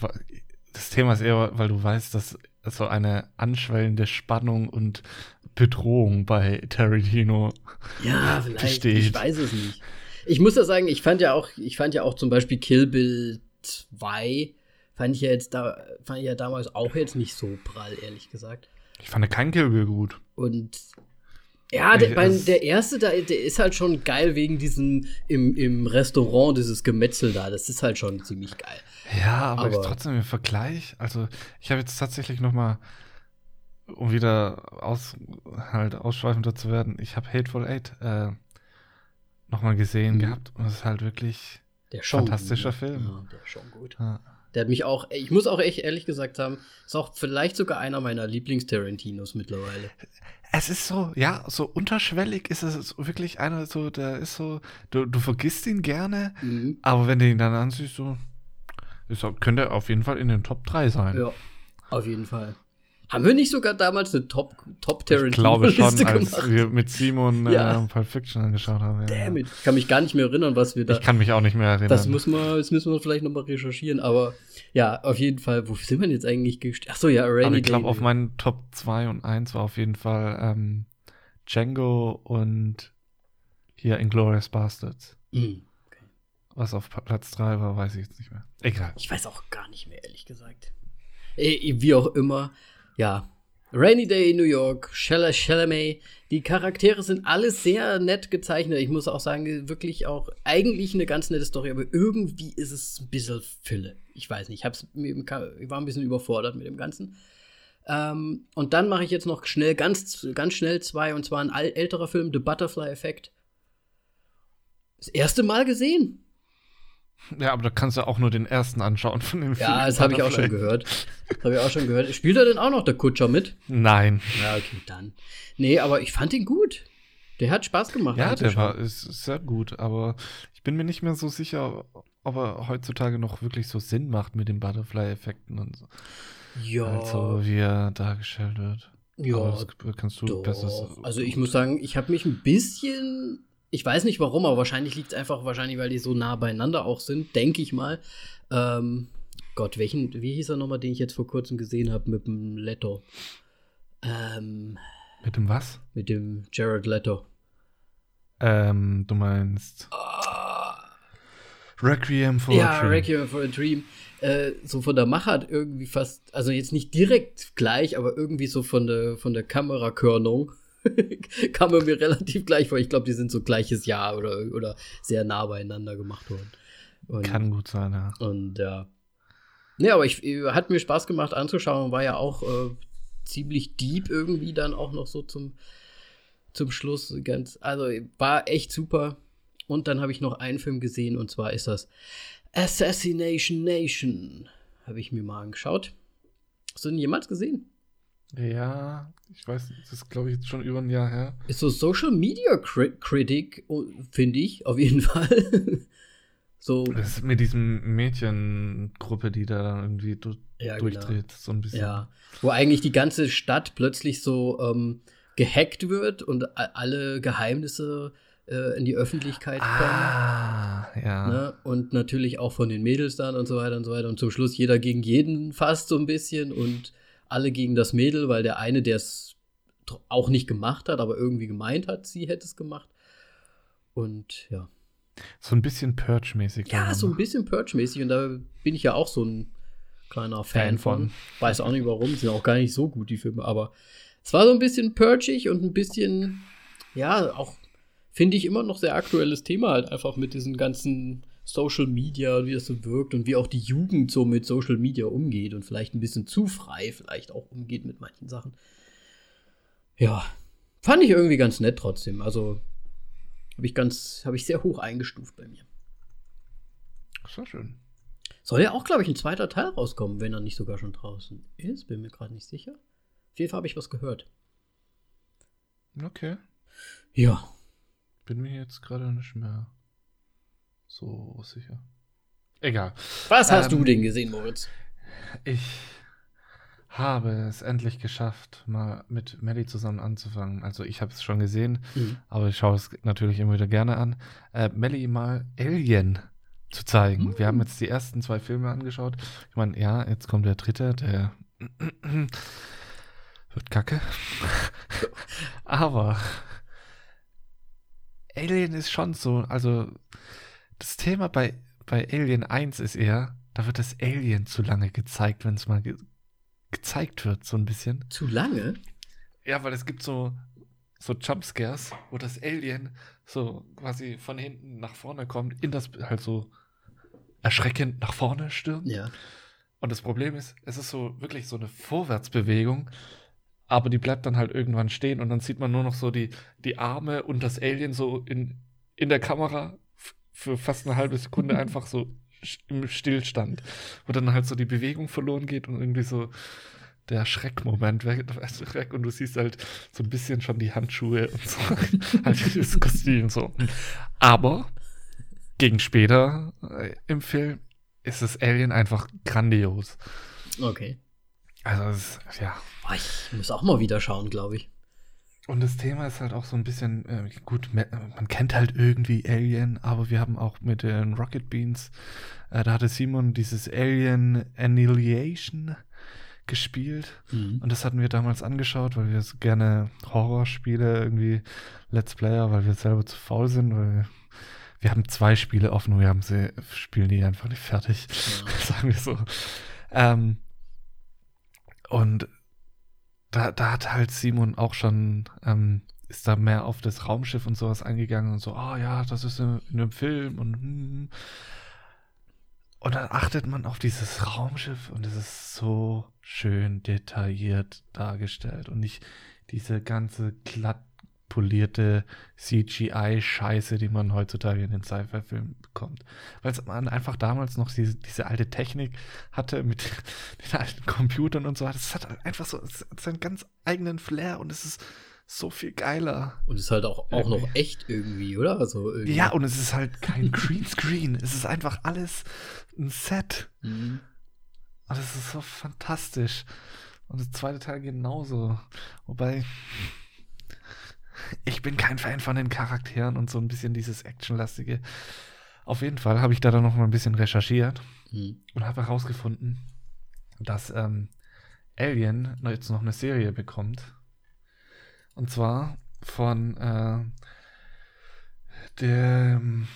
das Thema ist eher, weil du weißt, dass so eine anschwellende Spannung und Bedrohung bei Tarantino Ja, vielleicht. Besteht. Ich weiß es nicht. Ich muss ja sagen, ich fand ja auch, ich fand ja auch zum Beispiel Kill Bill 2, fand ich ja jetzt da, fand ich ja damals auch jetzt nicht so prall, ehrlich gesagt. Ich fand kein Kill Bill gut. Und ja, der, mein, der erste, da, der ist halt schon geil wegen diesem im, im Restaurant, dieses Gemetzel da. Das ist halt schon ziemlich geil. Ja, aber, Aber- trotzdem im Vergleich. Also, ich habe jetzt tatsächlich noch mal, um wieder aus, halt ausschweifender zu werden, ich habe Hateful Eight äh, noch mal gesehen Mhm. gehabt und es ist halt wirklich schon Fantastischer gut. Film. Ja, der ist schon gut. ja, Der hat mich auch, ich muss auch echt ehrlich gesagt haben, ist auch vielleicht sogar einer meiner Lieblings-Tarantinos mittlerweile. Es ist so, ja, so unterschwellig ist es wirklich einer, so, der ist so, du, du vergisst ihn gerne, Mhm. aber wenn du ihn dann ansiehst, so, ist, könnte er auf jeden Fall in den Top 3 sein. Ja, auf jeden Fall. Haben wir nicht sogar damals eine Top, Top ich glaube schon, Tarantino-Liste als gemacht? wir mit Simon Ja. äh, Pulp Fiction angeschaut haben. Ja. Damn it. Ich kann mich gar nicht mehr erinnern, was wir da. Ich kann mich auch nicht mehr erinnern. das, muss man, das müssen wir vielleicht nochmal recherchieren, aber ja, auf jeden Fall. Wo sind wir denn jetzt eigentlich gestellt? Achso, ja, Rainy aber ich glaube, auf meinen Top 2 und 1 war auf jeden Fall ähm, Django und hier Inglourious Bastards. Hm. Was auf Platz 3 war, weiß ich jetzt nicht mehr. Egal. Ich weiß auch gar nicht mehr, ehrlich gesagt. Wie auch immer, ja. Rainy Day in New York, Chalamet, Chalamet. Die Charaktere sind alle sehr nett gezeichnet. Ich muss auch sagen, wirklich auch eigentlich eine ganz nette Story, aber irgendwie ist es ein bisschen Fülle. Ich weiß nicht, ich, ich war ein bisschen überfordert mit dem Ganzen. Ähm, und dann mache ich jetzt noch schnell, ganz, ganz schnell zwei, und zwar ein älterer Film, The Butterfly Effect. Das erste Mal gesehen. Ja, aber da kannst du auch nur den ersten anschauen von dem Film. Ja, das habe ich auch schon gehört. Das habe ich auch schon gehört. Spielt er denn auch noch der Kutscher mit? Nein. Ja, okay, dann. Nee, aber ich fand ihn gut. Der hat Spaß gemacht. Ja, der war ist sehr gut, aber ich bin mir nicht mehr so sicher, ob er heutzutage noch wirklich so Sinn macht mit den Butterfly-Effekten und so. Ja. Also, wie er dargestellt wird. ja, kannst du doch. besser. Also ich muss sagen, ich habe mich ein bisschen. Ich weiß nicht warum, aber wahrscheinlich liegt es einfach, wahrscheinlich, weil die so nah beieinander auch sind, denke ich mal. Ähm, Gott, welchen, wie hieß er nochmal, den ich jetzt vor kurzem gesehen habe mit dem Leto? Ähm, Mit dem was? mit dem Jared Leto. Ähm, du meinst Requiem for ja, a Dream. Requiem for a Dream. Äh, so von der Machart irgendwie fast, also jetzt nicht direkt gleich, aber irgendwie so von der, von der Kamerakörnung kam mir relativ gleich vor. Ich glaube, die sind so gleiches Jahr oder, oder sehr nah beieinander gemacht worden. Und, Kann gut sein, ja. Und ja. Nee, aber ich, hat mir Spaß gemacht anzuschauen. War ja auch äh, ziemlich deep irgendwie dann auch noch so zum, zum Schluss. Ganz, also war echt super. Und dann habe ich noch einen Film gesehen und zwar ist das Assassination Nation. Habe ich mir mal angeschaut. Hast du den jemals gesehen? Ja, ich weiß, das ist, glaube ich, jetzt schon über ein Jahr her. Ist so Social Media Cri Critic, oh, finde ich, auf jeden Fall. so. Das ist mit diesem Mädchengruppe, die da dann irgendwie du Ja, durchdreht, so ein bisschen. Ja, wo eigentlich die ganze Stadt plötzlich so ähm, gehackt wird und alle Geheimnisse äh, in die Öffentlichkeit Ah, ja. kommen. Ne? Und natürlich auch von den Mädels dann und so weiter und so weiter. Und zum Schluss jeder gegen jeden fast so ein bisschen und alle gegen das Mädel, weil der eine, der es auch nicht gemacht hat, aber irgendwie gemeint hat, sie hätte es gemacht. Und ja. So ein bisschen Purge-mäßig. Ja, so ein bisschen Purge-mäßig und da bin ich ja auch so ein kleiner Fan, Fan von. von. Weiß auch nicht warum, sind auch gar nicht so gut, die Filme, aber es war so ein bisschen purgig und ein bisschen, ja, auch finde ich immer noch sehr aktuelles Thema halt einfach mit diesen ganzen Social Media und wie das so wirkt und wie auch die Jugend so mit Social Media umgeht und vielleicht ein bisschen zu frei vielleicht auch umgeht mit manchen Sachen. Ja, fand ich irgendwie ganz nett trotzdem. Also habe ich ganz, habe ich sehr hoch eingestuft bei mir. War schön. Soll ja auch, glaube ich, ein zweiter Teil rauskommen, wenn er nicht sogar schon draußen ist. Bin mir gerade nicht sicher. Auf jeden Fall habe ich was gehört. Okay. Ja. Bin mir jetzt gerade nicht mehr so sicher. Egal. Was hast Ähm, du denn gesehen, Moritz? Ich habe es endlich geschafft, mal mit Melly zusammen anzufangen. Also ich habe es schon gesehen, Mhm. aber ich schaue es natürlich immer wieder gerne an. Äh, Melly mal Alien zu zeigen. Wir haben jetzt die ersten zwei Filme angeschaut. Ich meine, ja, jetzt kommt der dritte, der wird kacke. aber Alien ist schon so, also das Thema bei, bei Alien 1 ist eher, da wird das Alien zu lange gezeigt, wenn es mal ge gezeigt wird, so ein bisschen. Zu lange? Ja, weil es gibt so, so Jumpscares, wo das Alien so quasi von hinten nach vorne kommt, in das halt so erschreckend nach vorne stürmt. Ja. Und das Problem ist, es ist so wirklich so eine Vorwärtsbewegung, aber die bleibt dann halt irgendwann stehen und dann sieht man nur noch so die, die Arme und das Alien so in, in der Kamera für fast eine halbe Sekunde einfach so im Stillstand, wo dann halt so die Bewegung verloren geht und irgendwie so der Schreckmoment weg, und du siehst halt so ein bisschen schon die Handschuhe und so, halt das Kostüm so. Aber gegen später äh, im Film ist das Alien einfach grandios. Okay. Also, ist, ja. Ich muss auch mal wieder schauen, glaube ich. Und das Thema ist halt auch so ein bisschen, äh, gut, man kennt halt irgendwie Alien, aber wir haben auch mit den Rocket Beans, äh, da hatte Simon dieses Alien Annihilation gespielt. Mhm. Und das hatten wir damals angeschaut, weil wir so gerne Horrorspiele irgendwie Let's Player, weil wir selber zu faul sind, weil wir, wir haben zwei Spiele offen, wir haben sie, spielen die einfach nicht fertig. Ja. sagen wir so. Ähm, und da, da hat halt Simon auch schon, ähm, ist da mehr auf das Raumschiff und sowas eingegangen und so, oh ja, das ist in, in einem Film und hm. Und dann achtet man auf dieses Raumschiff und es ist so schön detailliert dargestellt und nicht diese ganze glatt polierte CGI-Scheiße, die man heutzutage in den Sci-Fi-Filmen bekommt. Weil man einfach damals noch diese, diese alte Technik hatte mit den alten Computern und so. Das hat einfach so es hat seinen ganz eigenen Flair und es ist so viel geiler. Und ist halt auch, auch noch echt irgendwie, oder? Also irgendwie. Ja, und es ist halt kein Greenscreen. es ist einfach alles ein Set. Mhm. Und es ist so fantastisch. Und der zweite Teil genauso. Wobei, ich bin kein Fan von den Charakteren und so ein bisschen dieses Actionlastige. Auf jeden Fall habe ich da dann noch mal ein bisschen recherchiert Hm. und habe herausgefunden, dass ähm, Alien jetzt noch eine Serie bekommt. Und zwar von äh, dem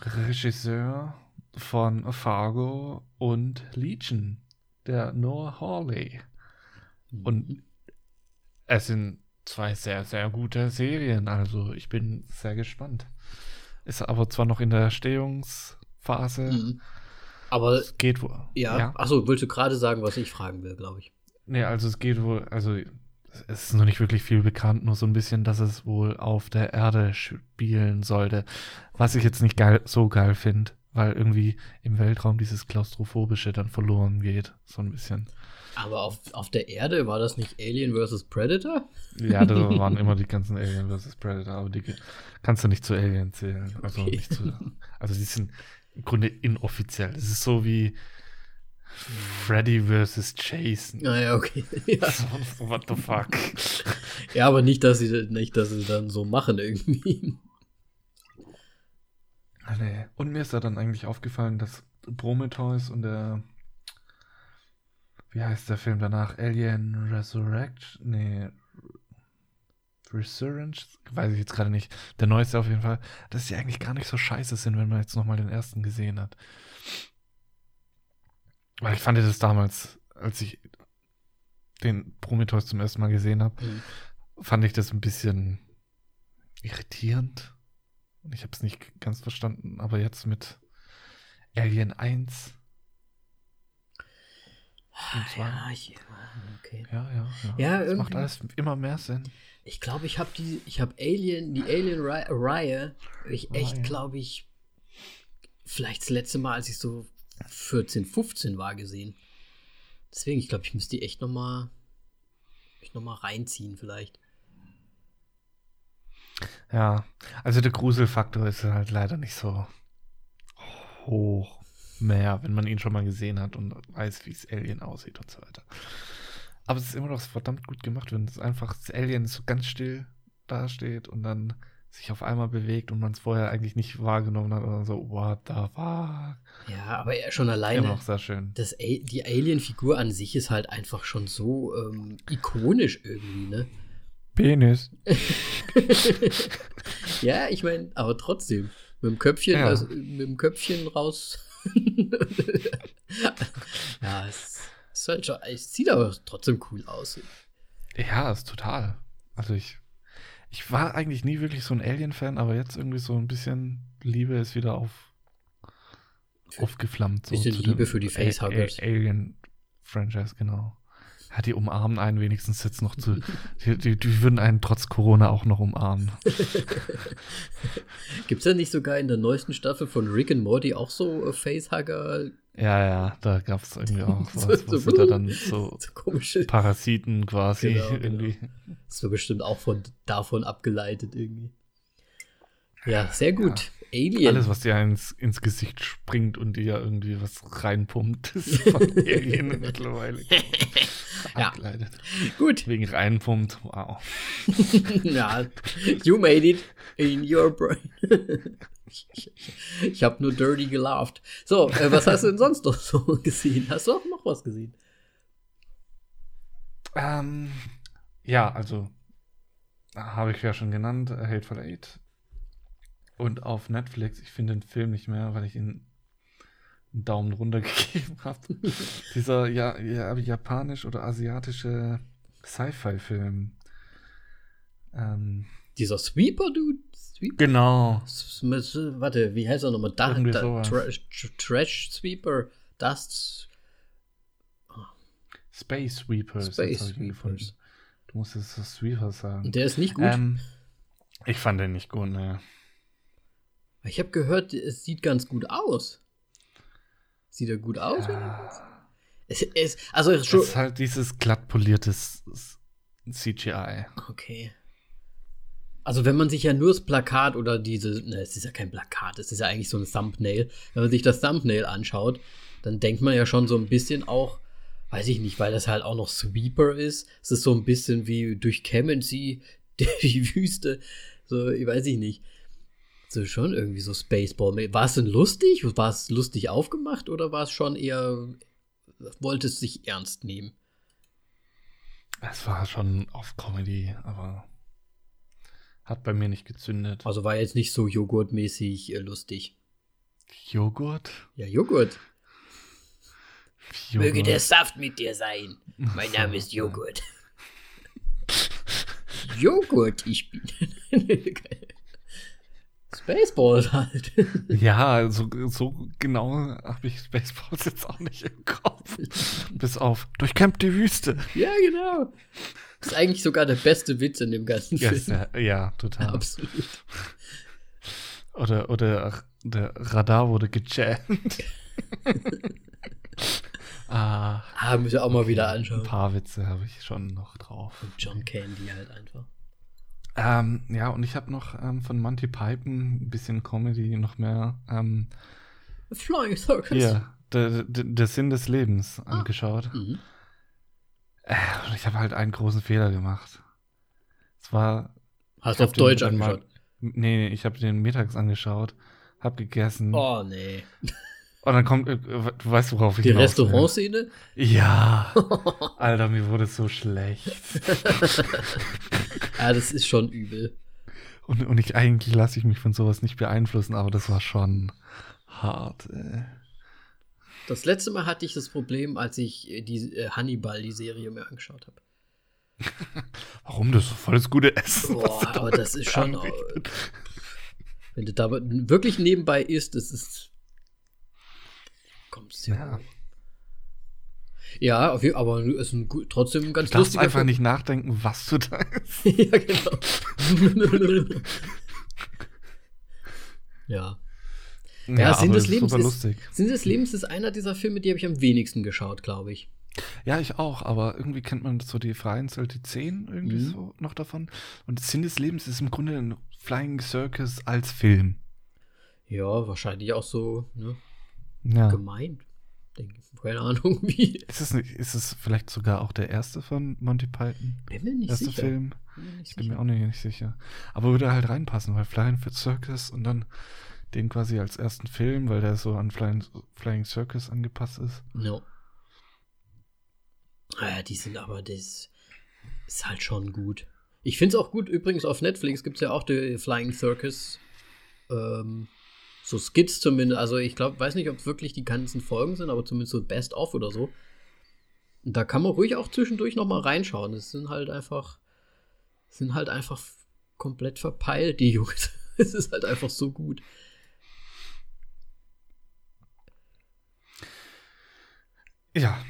Regisseur von Fargo und Legion, der Noah Hawley. Und es sind zwei sehr, sehr gute Serien, also ich bin sehr gespannt. Ist aber zwar noch in der Stehungsphase. Mhm. Aber Es geht wohl. ja, achso, willst du gerade sagen, was ich fragen will, glaube ich. Nee, also es geht wohl, also es ist noch nicht wirklich viel bekannt, nur so ein bisschen, dass es wohl auf der Erde spielen sollte. Was ich jetzt nicht geil, so geil finde, weil irgendwie im Weltraum dieses Klaustrophobische dann verloren geht. So ein bisschen. Aber auf, auf der Erde war das nicht Alien vs. Predator? Ja, da waren immer die ganzen Alien vs. Predator, aber die kannst du nicht zu Alien zählen. Also, Okay. nicht zu, also die sind im Grunde inoffiziell. Das ist so wie Freddy vs. Jason. Naja, okay. ja. What the fuck? ja, aber nicht, dass sie nicht, dass sie dann so machen irgendwie. Ah, Nee. Und mir ist da dann eigentlich aufgefallen, dass Prometheus und der. Wie heißt der Film danach? Alien Resurrection? Nee. Resurgence? Weiß ich jetzt gerade nicht. Der neueste auf jeden Fall. Dass die eigentlich gar nicht so scheiße sind, wenn man jetzt nochmal den ersten gesehen hat. Weil ich fand das damals, als ich den Prometheus zum ersten Mal gesehen habe, Mhm. fand ich das ein bisschen irritierend. Und Ich habe es nicht ganz verstanden, aber jetzt mit Alien 1 und 2. Ja, ich, okay. Ja, ja, ja. Ja, das macht alles immer mehr Sinn. Ich glaube, ich habe die, ich habe Alien, die Alien-Reihe, ich echt, glaube ich, vielleicht das letzte Mal, als ich so 14, 15 war, gesehen. Deswegen, ich glaube, ich müsste die echt nochmal noch mal reinziehen, vielleicht. Ja, also der Gruselfaktor ist halt leider nicht so hoch mehr, wenn man ihn schon mal gesehen hat und weiß, wie es Alien aussieht und so weiter. Aber es ist immer noch verdammt gut gemacht, wenn es einfach das Alien so ganz still dasteht und dann sich auf einmal bewegt und man es vorher eigentlich nicht wahrgenommen hat oder so, what the fuck. Ja, aber schon Immer alleine. noch sehr schön. Das A die Alien-Figur an sich ist halt einfach schon so ähm, ikonisch irgendwie, ne? Penis. ja, ich meine, aber trotzdem. Mit dem Köpfchen, Ja. also, mit dem Köpfchen raus. ja, es, ist halt schon, es sieht aber trotzdem cool aus. Ja, ist total. Also ich, ich war eigentlich nie wirklich so ein Alien-Fan, aber jetzt irgendwie so ein bisschen Liebe ist wieder auf, aufgeflammt. So Bisschen Liebe für die Facehuggers. Alien-Franchise, genau. Ja, die umarmen einen wenigstens jetzt noch zu. Die, die, die würden einen trotz Corona auch noch umarmen. Gibt es da nicht sogar in der neuesten Staffel von Rick and Morty auch so äh, Facehugger, Ja, ja, da gab es irgendwie auch So- was, so- da dann so so komische. Parasiten quasi Genau, genau. irgendwie. Das war bestimmt auch von, davon abgeleitet irgendwie. Ja, sehr gut. Alien. Alles, was dir ins, ins Gesicht springt und dir irgendwie was reinpumpt, ist von Alien mittlerweile Ja. abgeleitet. gut. Wegen reinpumpt, wow. ja, you made it in your brain. ich habe nur dirty gelaughed. So, äh, was hast du denn sonst noch so gesehen? Hast du auch noch was gesehen? Ähm, ja, also habe ich ja schon genannt, Hateful Eight. Und auf Netflix, ich finde den Film nicht mehr, weil ich ihn einen Daumen runter gegeben habe. Dieser ja, ja, japanisch oder asiatische Sci-Fi-Film. Ähm, Dieser Sweeper-Dude? Sweeper? genau. S- Warte, wie heißt er nochmal? Da, da. Trash, Trash Sweeper, Dust. Space Sweepers. jetzt Space. Sweepers. Du musst es so Sweepers sagen. Der ist nicht gut. Ähm, ich fand den nicht gut, ne. Ich habe gehört, es sieht ganz gut aus. Sieht er gut aus? Ja, Es, es, also es ist es schon. ist halt dieses glatt poliertes CGI. Okay. Also wenn man sich ja nur das Plakat oder diese, ne, es ist ja kein Plakat, es ist ja eigentlich so ein Thumbnail. Wenn man sich das Thumbnail anschaut, dann denkt man ja schon so ein bisschen auch, weiß ich nicht, weil das halt auch noch Sweeper ist. Es ist so ein bisschen wie durchkämmen sie die Wüste. So, ich weiß ich nicht. So schon irgendwie so Spaceball. War es denn lustig? War es lustig aufgemacht oder war es schon eher, wollte es sich ernst nehmen? Es war schon auf Comedy, aber hat bei mir nicht gezündet. Also war jetzt nicht so joghurtmäßig äh, lustig. Joghurt? Ja, Joghurt. Joghurt. Möge der Saft mit dir sein. Mein Name ist. Joghurt. Joghurt, ich bin. Spaceballs halt. Ja, so, so genau habe ich Spaceballs jetzt auch nicht im Kopf. Bis auf durchkämmte Wüste. ja, genau. Das ist eigentlich sogar der beste Witz in dem ganzen Ja, Film. sehr, ja total. Absolut. Oder, oder ach, der Radar wurde gejammt. ah, Ah, müssen wir auch mal wieder ein anschauen. paar Witze habe ich schon noch drauf. Und John Candy halt einfach. Ähm, ja, und ich habe noch ähm, von Monty Python ein bisschen Comedy, noch mehr. Ähm, Flying Circus. hier, der, der, der Sinn des Lebens angeschaut. Mhm. Äh, und ich habe halt einen großen Fehler gemacht. Es war. Hast du auf Deutsch mal- angeschaut? Nee, nee, ich habe den mittags angeschaut, hab gegessen. Oh, nee. Und dann kommt, äh, du weißt, worauf ich Die. Restaurantszene? Ja. Alter, mir wurde so schlecht. Ah, das ist schon übel. Und, und ich eigentlich lasse ich mich von sowas nicht beeinflussen, aber das war schon hart. Äh. Das letzte Mal hatte ich das Problem, als ich äh, die äh, Hannibal, die Serie, mir angeschaut habe. Warum das ist so volles gute Essen? Boah, aber das ist schon. äh, Wenn du da wirklich nebenbei isst, das ist. Kommst Ja. ja. Ja, jeden, aber es ist ein, trotzdem ein ganz Du lustiger einfach Film. nicht nachdenken, was du da isst. ja, genau. ja. Ja, Sinn aber des es ist Lebens ist- lustig. Sinn des Lebens ist einer dieser Filme, die habe ich am wenigsten geschaut, glaube ich. Ja, ich auch, aber irgendwie kennt man so die Vereinzelt die 10 irgendwie Mhm. so noch davon. Und Sinn des Lebens ist im Grunde ein Flying Circus als Film. Ja, wahrscheinlich auch so ne, Ja. gemeint. Denke ich. Keine Ahnung wie. Ist es, nicht, ist es vielleicht sogar auch der erste von Monty Python? Bin mir nicht erste sicher. Film? Bin mir nicht Ich bin sicher. mir auch nicht, nicht sicher. Aber würde halt reinpassen, weil Flying for Circus und dann den quasi als ersten Film, weil der so an Flying, Flying Circus angepasst ist. No. Ah ja, die sind aber, das ist halt schon gut. Ich finde es auch gut, übrigens auf Netflix gibt es ja auch die Flying Circus. Ähm, so Skits zumindest. Also ich glaube, weiß nicht, ob es wirklich die ganzen Folgen sind, aber zumindest so Best of oder so. Und da kann man ruhig auch zwischendurch noch mal reinschauen. Es sind halt einfach, sind halt einfach komplett verpeilt, die Jungs. Es ist halt einfach so gut. Ja.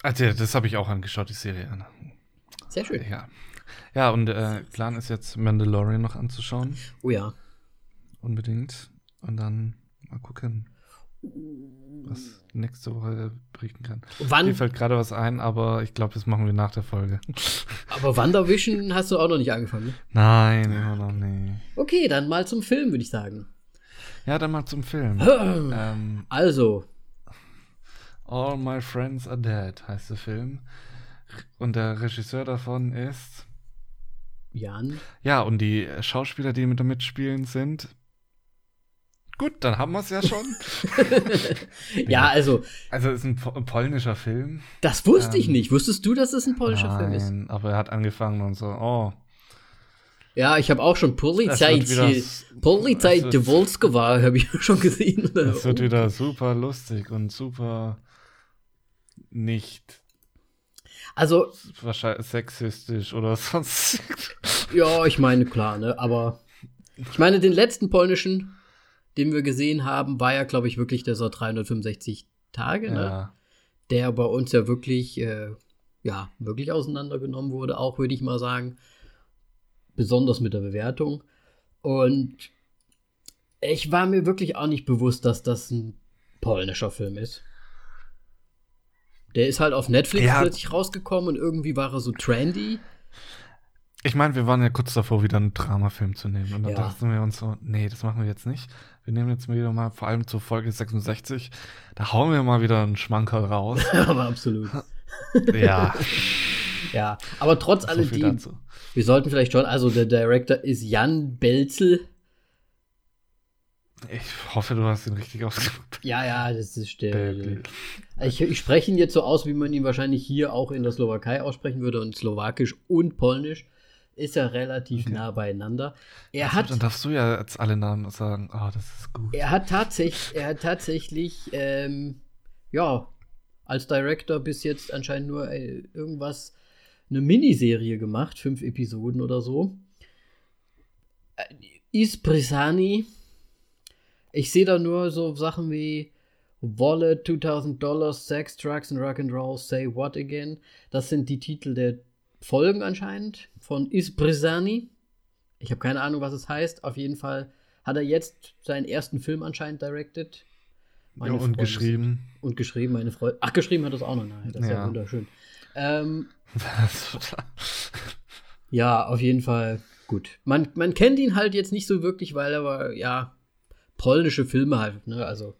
Also das habe ich auch angeschaut, die Serie. Anna. Sehr schön. Ja. Ja, und äh, Plan ist jetzt Mandalorian noch anzuschauen. Oh ja. Unbedingt. Und dann mal gucken, was nächste Woche berichten kann. Mir Wann, fällt gerade was ein, aber ich glaube, das machen wir nach der Folge. aber WandaVision hast du auch noch nicht angefangen. ne? Nein, immer noch nicht. Okay, dann mal zum Film, würde ich sagen. Ja, dann mal zum Film. ähm, Also, All My Friends Are Dead heißt der Film. Und der Regisseur davon ist. Jan. Ja, und die Schauspieler, die mit da mitspielen, sind. Gut, dann haben wir es ja schon. ja, also, also, es ist ein, po ein polnischer Film. das wusste ich Ähm, nicht. Wusstest du, dass es ein polnischer Film ist? Nein, aber er hat angefangen und so, oh. Ja, ich habe auch schon Polizei, Polizei das wird- de Volskova, habe ich schon gesehen. Es wird wieder super lustig und super nicht Also, wahrscheinlich sexistisch oder sonst. ja, ich meine, klar, ne, aber ich meine, den letzten polnischen, den wir gesehen haben, war ja, glaube ich, wirklich der so 365 Tage, ne? ja. der bei uns ja wirklich, äh, ja, wirklich auseinandergenommen wurde, auch würde ich mal sagen. Besonders mit der Bewertung. Und ich war mir wirklich auch nicht bewusst, dass das ein polnischer Film ist. Der ist halt auf Netflix Ja. plötzlich rausgekommen und irgendwie war er so trendy. Ich meine, wir waren ja kurz davor, wieder einen Dramafilm zu nehmen. Und dann Ja. dachten wir uns so, nee, das machen wir jetzt nicht. Wir nehmen jetzt wieder mal, vor allem zur Folge 66, da hauen wir mal wieder einen Schmankerl raus. Aber absolut. ja, Ja, aber trotz so alledem, wir sollten vielleicht schon, also der Director ist Jan Belzel. Ich hoffe, du hast ihn richtig ausgesprochen. Ja, ja, das ist der. Ich, ich spreche ihn jetzt so aus, wie man ihn wahrscheinlich hier auch in der Slowakei aussprechen würde. Und Slowakisch und Polnisch ist ja relativ okay. nah beieinander. Er also, hat. Dann darfst du ja jetzt alle Namen sagen. Oh, das ist gut. Er hat tatsächlich, er hat tatsächlich, ähm, ja, als Director bis jetzt anscheinend nur äh, irgendwas, eine Miniserie gemacht, fünf Episoden oder so. Äh, Is Brisani ich sehe da nur so Sachen wie Wallet, 2000 Dollars, Sex, Drugs and Rock'n'Roll, Say What Again. Das sind die Titel der Folgen anscheinend von Isbrizani. Ich habe keine Ahnung, was es heißt. Auf jeden Fall hat er jetzt seinen ersten Film anscheinend directed. Meine ja, und Freundin geschrieben. Und geschrieben, meine Freundin. Ach, geschrieben hat es auch noch. Nein, das ist ja, ja wunderschön. Ähm, ja, auf jeden Fall gut. Man, man kennt ihn halt jetzt nicht so wirklich, weil er war, ja, polnische Filme halt, ne? Also.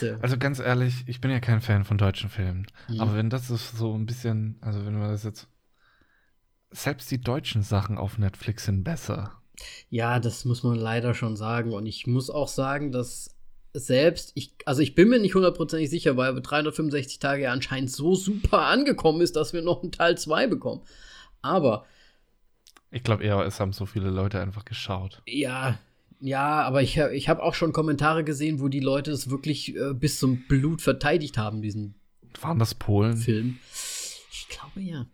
Ja also ganz ehrlich, ich bin ja kein Fan von deutschen Filmen. Mhm. Aber wenn das ist so ein bisschen, also wenn man das jetzt. Selbst die deutschen Sachen auf Netflix sind besser. Ja, das muss man leider schon sagen. Und ich muss auch sagen, dass selbst, ich, also ich bin mir nicht hundertprozentig sicher, weil 365 Tage anscheinend so super angekommen ist, dass wir noch einen Teil 2 bekommen. Aber. Ich glaube eher, es haben so viele Leute einfach geschaut. Ja, ja, aber ich, ich habe auch schon Kommentare gesehen, wo die Leute es wirklich äh, bis zum Blut verteidigt haben, diesen Waren das Polen? Film. Ich glaube ja.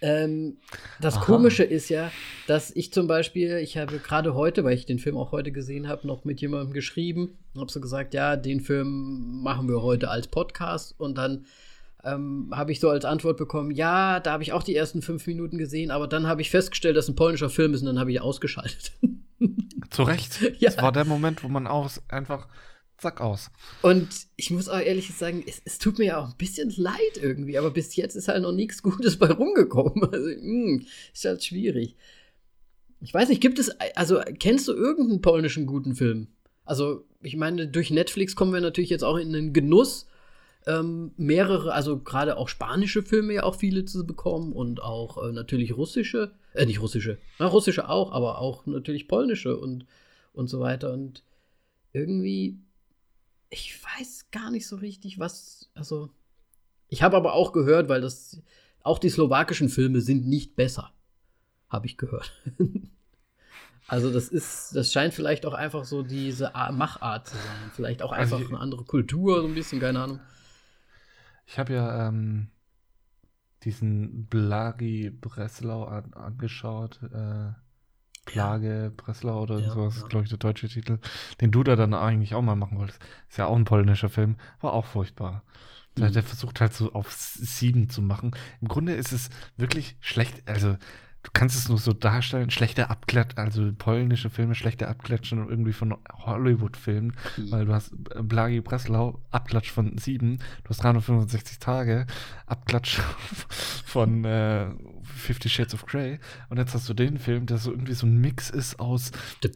Ähm, das Aha. Komische ist ja, dass ich zum Beispiel, ich habe gerade heute, weil ich den Film auch heute gesehen habe, noch mit jemandem geschrieben, habe so gesagt, ja, den Film machen wir heute als Podcast und dann ähm, habe ich so als Antwort bekommen, ja, da habe ich auch die ersten fünf Minuten gesehen, aber dann habe ich festgestellt, dass es ein polnischer Film ist und dann habe ich ausgeschaltet. Zu Recht. Ja. Das war der Moment, wo man auch einfach zack aus. Und ich muss auch ehrlich sagen, es, es, tut mir ja auch ein bisschen leid irgendwie, aber bis jetzt ist halt noch nichts Gutes bei rumgekommen. Also, mh, hm, ist halt schwierig. Ich weiß nicht, gibt es, also kennst du irgendeinen polnischen guten Film? Also, ich meine, durch Netflix kommen wir natürlich jetzt auch in den Genuss, ähm, mehrere, also gerade auch spanische Filme ja auch viele zu bekommen und auch äh, natürlich russische, äh, nicht russische, na, russische auch, aber auch natürlich polnische und, und so weiter. Und irgendwie, ich weiß gar nicht so richtig, was, also, ich habe aber auch gehört, weil das, auch die slowakischen Filme sind nicht besser, habe ich gehört. Also das ist, das scheint vielleicht auch einfach so diese Machart zu sein. Vielleicht auch also einfach also eine andere Kultur, so ein bisschen, keine Ahnung. Ich habe ja ähm, diesen Blagi Breslau an, angeschaut. Äh, Plage Breslau oder ja, sowas, ja. glaube ich, der deutsche Titel, den du da dann eigentlich auch mal machen wolltest. Ist ja auch ein polnischer Film, war auch furchtbar. Mhm. Der versucht halt so auf sieben zu machen. Im Grunde ist es wirklich schlecht, also du kannst es nur so darstellen, schlechte Abklatschen, also polnische Filme, schlechte Abklatschen irgendwie von Hollywood-Filmen, mhm. weil du hast äh, Blagi Breslau, Abklatsch von sieben, du hast 365 Tage, Abklatsch von äh, Fifty Shades of Grey und jetzt hast du den Film, der so irgendwie so ein Mix ist aus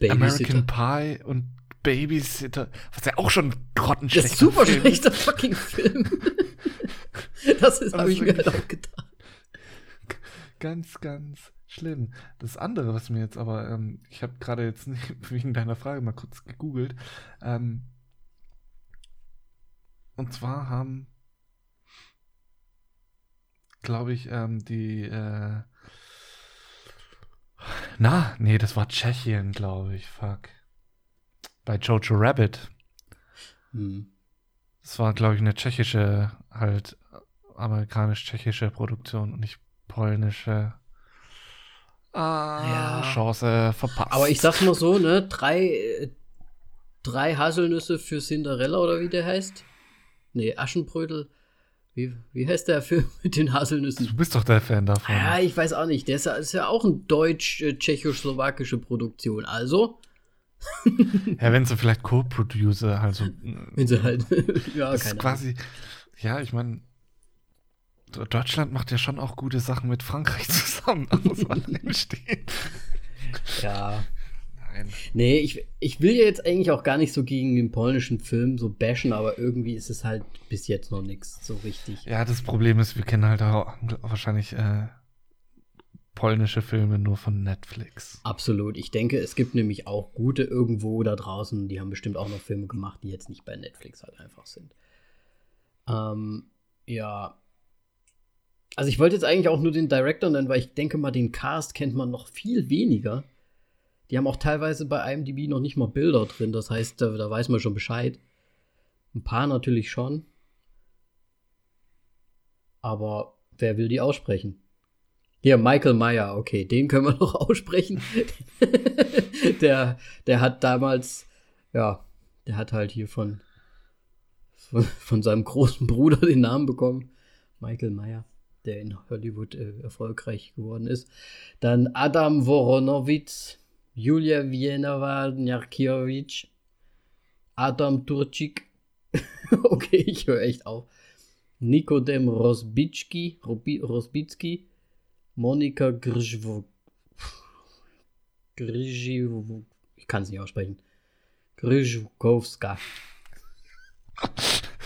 American Pie und Babysitter, was ja auch schon grottenschlecht ist. super Film. schlechter fucking Film. das ist, habe ich mir halt auch gedacht. Ganz, ganz schlimm. Das andere, was mir jetzt aber, ähm, ich habe gerade jetzt wegen deiner Frage mal kurz gegoogelt. Ähm, und zwar haben, glaube ich, ähm, die, äh, na, nee, das war Tschechien, glaube ich, fuck. Bei Jojo Rabbit. Hm. Das war, glaube ich, eine tschechische, halt amerikanisch-tschechische Produktion und nicht polnische. Ah, ja. Chance verpasst. Aber ich sag's mal so, ne? Drei, drei Haselnüsse für Cinderella oder wie der heißt? Nee, Aschenbrödel. Wie, wie heißt der Film mit den Haselnüssen? Du bist doch der Fan davon. Ja, ich weiß auch nicht. Der ist, ist ja auch eine deutsch-tschechoslowakische Produktion. Also. ja, wenn sie vielleicht Co-Producer, also. Wenn sie halt. ja, das ist quasi. Ja, ich meine, Deutschland macht ja schon auch gute Sachen mit Frankreich zusammen, da muss man stehen. Ja. Nein. Nee, ich, ich will ja jetzt eigentlich auch gar nicht so gegen den polnischen Film so bashen, aber irgendwie ist es halt bis jetzt noch nichts so richtig. Ja, das Problem ist, wir kennen halt auch wahrscheinlich äh, polnische Filme nur von Netflix. Absolut. Ich denke, es gibt nämlich auch gute irgendwo da draußen, die haben bestimmt auch noch Filme gemacht, die jetzt nicht bei Netflix halt einfach sind. Ähm, ja. Also ich wollte jetzt eigentlich auch nur den Director nennen, weil ich denke mal, den Cast kennt man noch viel weniger. Die haben auch teilweise bei IMDb noch nicht mal Bilder drin, das heißt, da, da weiß man schon Bescheid. Ein paar natürlich schon. Aber wer will die aussprechen? Hier, Michael Meyer, okay, den können wir noch aussprechen. der, der hat damals, ja, der hat halt hier von, von, von seinem großen Bruder den Namen bekommen. Michael Meyer, der in Hollywood äh, erfolgreich geworden ist. Dann Adam Voronowitz, Julia Vienova Njarkiewicz, Adam Turcik. okay, ich höre echt auf. Nikodem Rosbicki, Rosbicki, Monika Grzwo, Grzwo, ich kann es nicht aussprechen. Grzwkowska.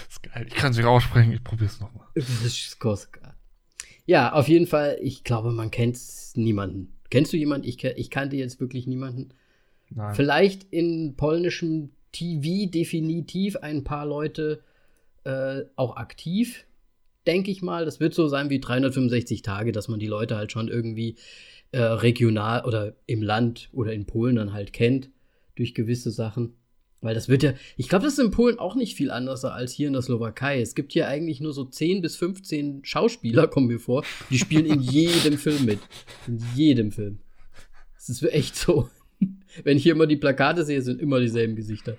ist geil. Ich kann es nicht aussprechen, ich probiere es nochmal. Grzwkowska. Ja, auf jeden Fall, ich glaube, man kennt niemanden. Kennst du jemanden? Ich, ich kannte jetzt wirklich niemanden. Nein. Vielleicht in polnischem TV definitiv ein paar Leute äh, auch aktiv denke ich mal. Das wird so sein wie 365 Tage, dass man die Leute halt schon irgendwie äh, regional oder im Land oder in Polen dann halt kennt durch gewisse Sachen. Weil das wird ja, ich glaube, das ist in Polen auch nicht viel anders als hier in der Slowakei. Es gibt hier eigentlich nur so 10 bis 15 Schauspieler, kommen mir vor, die spielen in jedem Film mit. In jedem Film. Das ist echt so. Wenn ich hier immer die Plakate sehe, sind immer dieselben Gesichter.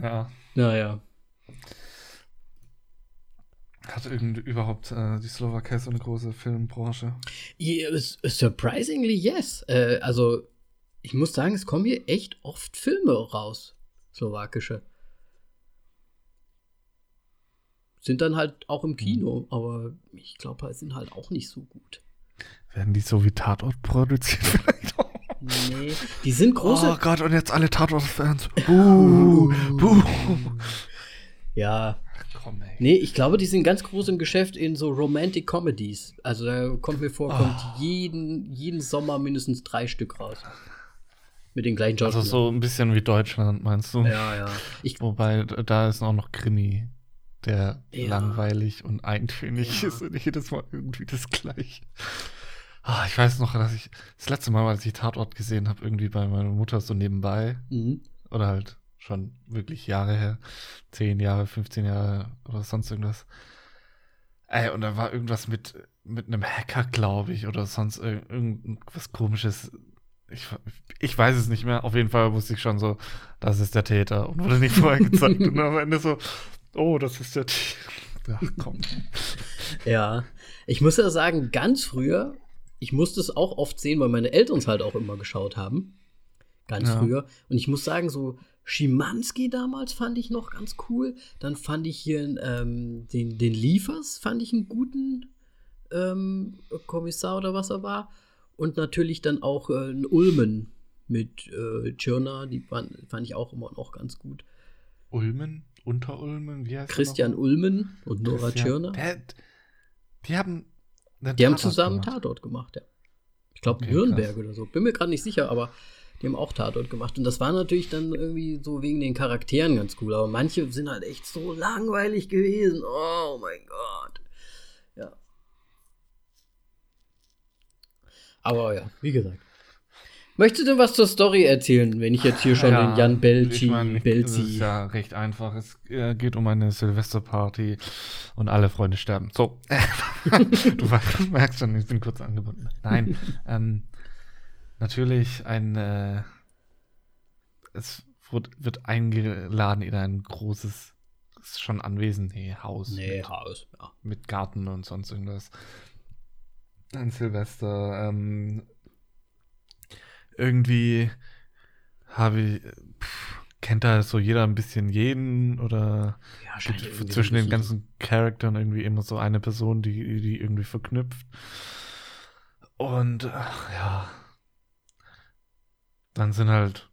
Ja. Naja. Hat irgend überhaupt äh, die Slowakei so eine große Filmbranche? Yeah, surprisingly yes. Äh, also, ich muss sagen, es kommen hier echt oft Filme raus, slowakische. Sind dann halt auch im Kino, mhm. aber ich glaube, sind halt auch nicht so gut. Werden die so wie Tatort produziert vielleicht auch? Nee, die sind große. Oh Gott, und jetzt alle Tatort-Fans. Buh, buh. Ja, komm, ey. Nee, ich glaube, die sind ganz groß im Geschäft in so Romantic Comedies. Also da kommt mir vor, oh. kommt jeden, jeden Sommer mindestens drei Stück raus. Mit den gleichen Jobs. Also so ein bisschen wie Deutschland, meinst du? Ja, ja. Ich, Wobei, da ist auch noch Krimi, der ja. langweilig und eintönig ja. ist und jedes Mal irgendwie das gleiche. Ah, ich weiß noch, dass ich das letzte Mal, als ich Tatort gesehen habe, irgendwie bei meiner Mutter so nebenbei. Mhm. Oder halt schon wirklich Jahre her. Zehn Jahre, 15 Jahre oder sonst irgendwas. Ey, und da war irgendwas mit, mit einem Hacker, glaube ich, oder sonst irgendwas komisches. Ich, ich weiß es nicht mehr. Auf jeden Fall wusste ich schon so, das ist der Täter und wurde nicht vorher gezeigt. und am Ende so, oh, das ist der Täter. Ach komm. Ja, ich muss ja sagen, ganz früher, ich musste es auch oft sehen, weil meine Eltern es halt auch immer geschaut haben. Ganz ja. früher. Und ich muss sagen, so Schimanski damals fand ich noch ganz cool. Dann fand ich hier ähm, den, den Liefers, fand ich einen guten ähm, Kommissar oder was er war. Und natürlich dann auch äh, einen Ulmen mit äh, Tschirner, die fand, fand ich auch immer noch ganz gut. Ulmen? Unter Ulmen? Wie heißt Christian Ulmen und Nora Tschirner. die haben Die haben zusammen gemacht. Tatort gemacht, ja. Ich glaube okay, Nürnberg krass. oder so. Bin mir gerade nicht sicher, aber die haben auch Tatort gemacht. Und das war natürlich dann irgendwie so wegen den Charakteren ganz cool. Aber manche sind halt echt so langweilig gewesen. Oh mein Gott. Aber ja, wie gesagt. Möchtest du denn was zur Story erzählen, wenn ich jetzt hier schon ja, den Jan Belci, ich mein, Belzi. Das ist ja recht einfach. Es äh, geht um eine Silvesterparty und alle Freunde sterben. So. du merkst schon, ich bin kurz angebunden. Nein. ähm, natürlich ein, äh, es wird, wird eingeladen in ein großes, ist schon anwesend, nee, Haus. Nee, mit, Haus, ja. Mit Garten und sonst irgendwas. Ein Silvester, ähm, irgendwie habe ich, pff, kennt da so jeder ein bisschen jeden oder ja, zwischen den ganzen Charakteren irgendwie immer so eine Person, die, die irgendwie verknüpft. Und ach, ja, dann sind halt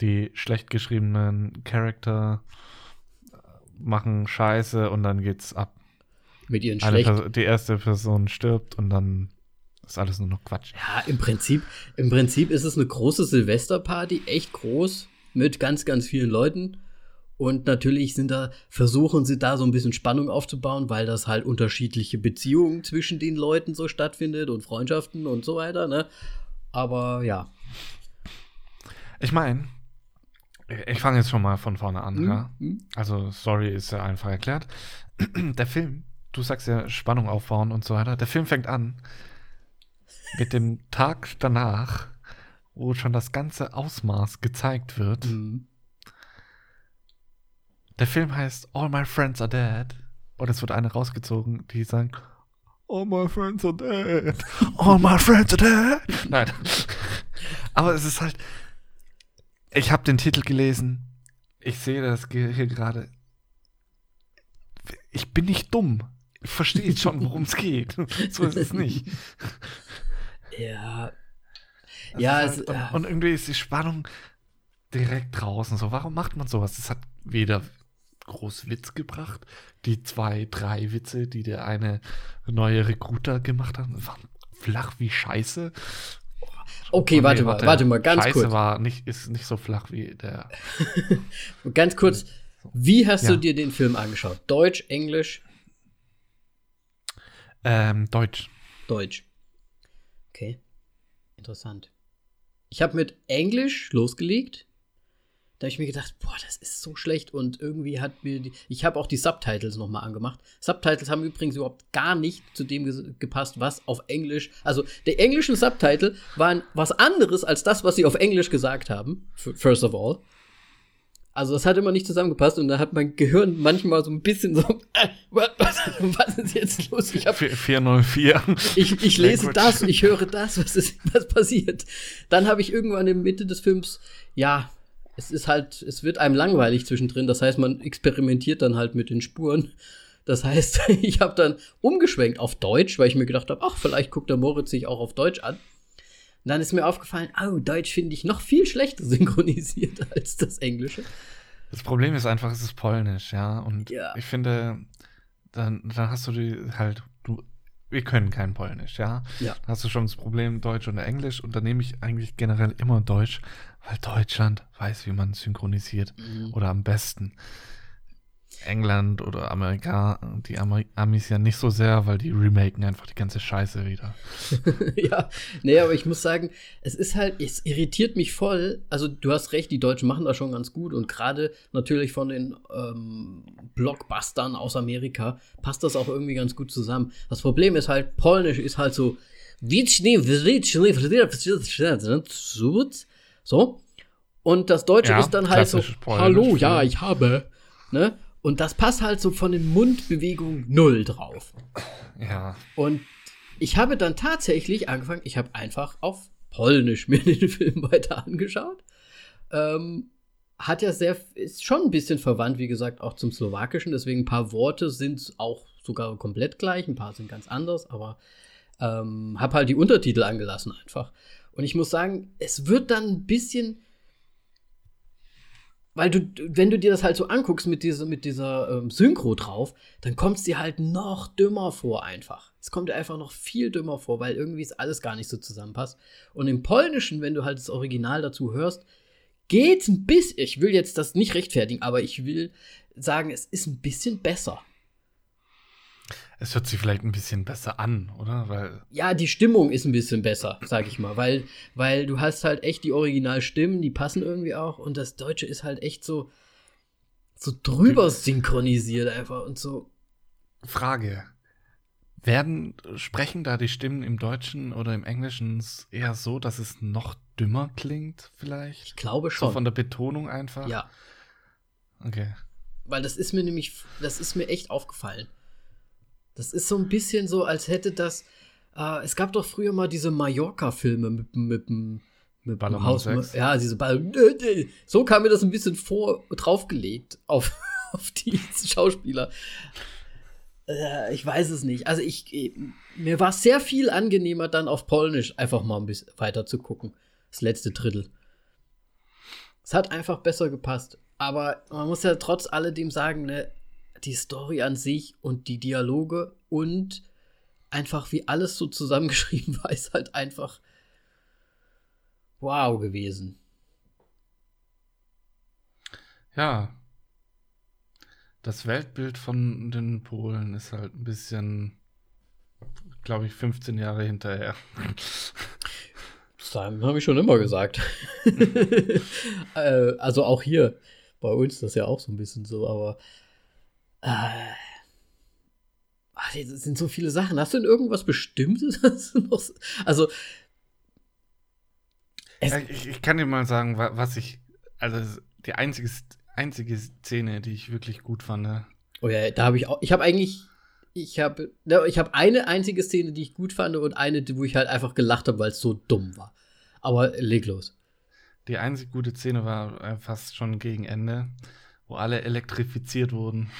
die schlecht geschriebenen Charakter äh, machen Scheiße und dann geht's ab. Mit ihren schlecht. die erste Person stirbt und dann ist alles nur noch Quatsch. Ja, im Prinzip, im Prinzip ist es eine große Silvesterparty, echt groß, mit ganz, ganz vielen Leuten. Und natürlich sind da, versuchen sie da so ein bisschen Spannung aufzubauen, weil das halt unterschiedliche Beziehungen zwischen den Leuten so stattfindet und Freundschaften und so weiter, ne? Aber ja. Ich meine, ich fange jetzt schon mal von vorne an, Hm, ja. hm. Also, Story ist ja einfach erklärt. Der Film, du sagst ja Spannung aufbauen und so weiter. Der Film fängt an mit dem Tag danach, wo schon das ganze Ausmaß gezeigt wird. Hm. Der Film heißt All My Friends Are Dead. Und es wird eine rausgezogen, die sagen, All my friends are dead. All my friends are dead. Nein. Aber es ist halt. Ich habe den Titel gelesen. Ich sehe das hier gerade. Ich bin nicht dumm. Jetzt schon, worum es geht. So ist es nicht. Ja. Das Ja, ist es, halt, und, ja. und irgendwie ist die Spannung direkt draußen. So, warum macht man sowas? Das hat weder groß Witz gebracht. Die zwei, drei Witze, die der eine neue Recruiter gemacht hat, waren flach wie Scheiße. Okay, warte nee, mal, warte mal, ganz Scheiße kurz. war nicht, ist nicht so flach wie der. Ganz kurz. Wie hast Ja. du dir den Film angeschaut? Deutsch, Englisch, Ähm, Deutsch. Deutsch. Okay. Interessant. Ich habe mit Englisch losgelegt. Da habe ich mir gedacht, boah, das ist so schlecht. Und irgendwie hat mir die. Ich habe auch die Subtitles nochmal angemacht. Subtitles haben übrigens überhaupt gar nicht zu dem ges- gepasst, was auf Englisch. Also, der englischen Subtitle waren was anderes als das, was sie auf Englisch gesagt haben. First of all. Also, das hat immer nicht zusammengepasst. Und da hat mein Gehirn manchmal so ein bisschen so. Äh, was, was, ist jetzt los? Ich habe 404. ich, ich lese das, ich höre das, was ist, was passiert. Dann habe ich irgendwann in der Mitte des Films, ja, es ist halt, es wird einem langweilig zwischendrin. Das heißt, man experimentiert dann halt mit den Spuren. Das heißt, ich habe dann umgeschwenkt auf Deutsch, weil ich mir gedacht habe, ach, vielleicht guckt der Moritz sich auch auf Deutsch an. Und dann ist mir aufgefallen, oh, Deutsch finde ich noch viel schlechter synchronisiert als das Englische. Das Problem ist einfach, es ist polnisch, ja. Und Ja. ich finde, dann, dann hast du die halt, du, wir können kein Polnisch, ja. Ja. Dann hast du schon das Problem Deutsch und Englisch und dann nehme ich eigentlich generell immer Deutsch, weil Deutschland weiß, wie man synchronisiert Mhm. oder am besten. England oder Amerika, die Amer Amis ja nicht so sehr, weil die remaken einfach die ganze Scheiße wieder. ja, nee, aber ich muss sagen, es ist halt, es irritiert mich voll. Also, du hast recht, die Deutschen machen das schon ganz gut und gerade natürlich von den ähm, Blockbustern aus Amerika passt das auch irgendwie ganz gut zusammen. Das Problem ist halt, Polnisch ist halt so. So. Und das Deutsche Ja, ist dann halt so, Polnisch, hallo, ja, ja. ich habe. Ne? Und das passt halt so von den Mundbewegungen null drauf. Ja. Und ich habe dann tatsächlich angefangen, ich habe einfach auf Polnisch mir den Film weiter angeschaut. Ähm, hat ja sehr, ist schon ein bisschen verwandt, wie gesagt, auch zum Slowakischen. Deswegen ein paar Worte sind auch sogar komplett gleich, ein paar sind ganz anders, aber ähm, habe halt die Untertitel angelassen einfach. Und ich muss sagen, es wird dann ein bisschen, weil du, wenn du dir das halt so anguckst mit dieser, mit dieser ähm, Synchro drauf, dann kommt es dir halt noch dümmer vor einfach. Es kommt dir einfach noch viel dümmer vor, weil irgendwie ist alles gar nicht so zusammenpasst. Und im Polnischen, wenn du halt das Original dazu hörst, geht's ein bisschen, ich will jetzt das nicht rechtfertigen, aber ich will sagen, es ist ein bisschen besser. Es hört sich vielleicht ein bisschen besser an, oder? Weil Ja, die Stimmung ist ein bisschen besser, sag ich mal, weil, weil du hast halt echt die Originalstimmen, die passen irgendwie auch und das Deutsche ist halt echt so, so drüber synchronisiert einfach und so. Frage. Werden, sprechen da die Stimmen im Deutschen oder im Englischen eher so, dass es noch dümmer klingt, vielleicht? Ich glaube So schon. von der Betonung einfach? ja, Okay. weil das ist mir nämlich, das ist mir echt aufgefallen. Das ist so ein bisschen so, als hätte das, äh, es gab doch früher mal diese Mallorca-Filme mit, mit, mit, mit dem Haus. Ja, diese Ball. So kam mir das ein bisschen vor, draufgelegt auf, auf die Schauspieler. Äh, ich weiß es nicht. Also ich, eh, mir war es sehr viel angenehmer, dann auf Polnisch einfach mal ein bisschen weiter zu gucken. Das letzte Drittel. Es hat einfach besser gepasst. Aber man muss ja trotz alledem sagen, ne, die Story an sich und die Dialoge und einfach, wie alles so zusammengeschrieben war, ist halt einfach wow gewesen. Ja. Das Weltbild von den Polen ist halt ein bisschen, glaube ich, 15 Jahre hinterher. Das habe ich schon immer gesagt. äh, also auch hier bei uns das ja auch so ein bisschen so, aber äh, ach, das sind so viele Sachen. Hast du denn irgendwas Bestimmtes? also ich, ich, kann dir mal sagen, was ich, also die einzige, einzige Szene, die ich wirklich gut fand. Oh ja, da habe ich auch, ich habe eigentlich, ich habe, ich habe eine einzige Szene, die ich gut fand und eine, wo ich halt einfach gelacht habe, weil es so dumm war. Aber leg los. Die einzige gute Szene war äh, fast schon gegen Ende, wo alle elektrifiziert wurden.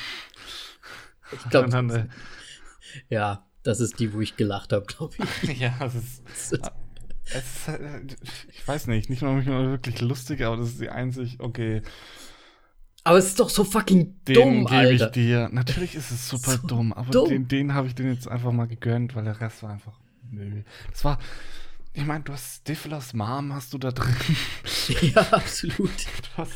Ich glaube, äh, ja, das ist die, wo ich gelacht habe, glaube ich. ja, das ist. Es ist, äh, ich weiß nicht, nicht mal wirklich lustig, aber das ist die einzig, okay. Aber es ist doch so fucking den dumm, Alter. ich dir. Natürlich ist es super so dumm, aber dumm. den, den habe ich den jetzt einfach mal gegönnt, weil der Rest war einfach Müll. Das war, ich meine, du hast Stiflers Mom hast du da drin. Ja, absolut. Du hast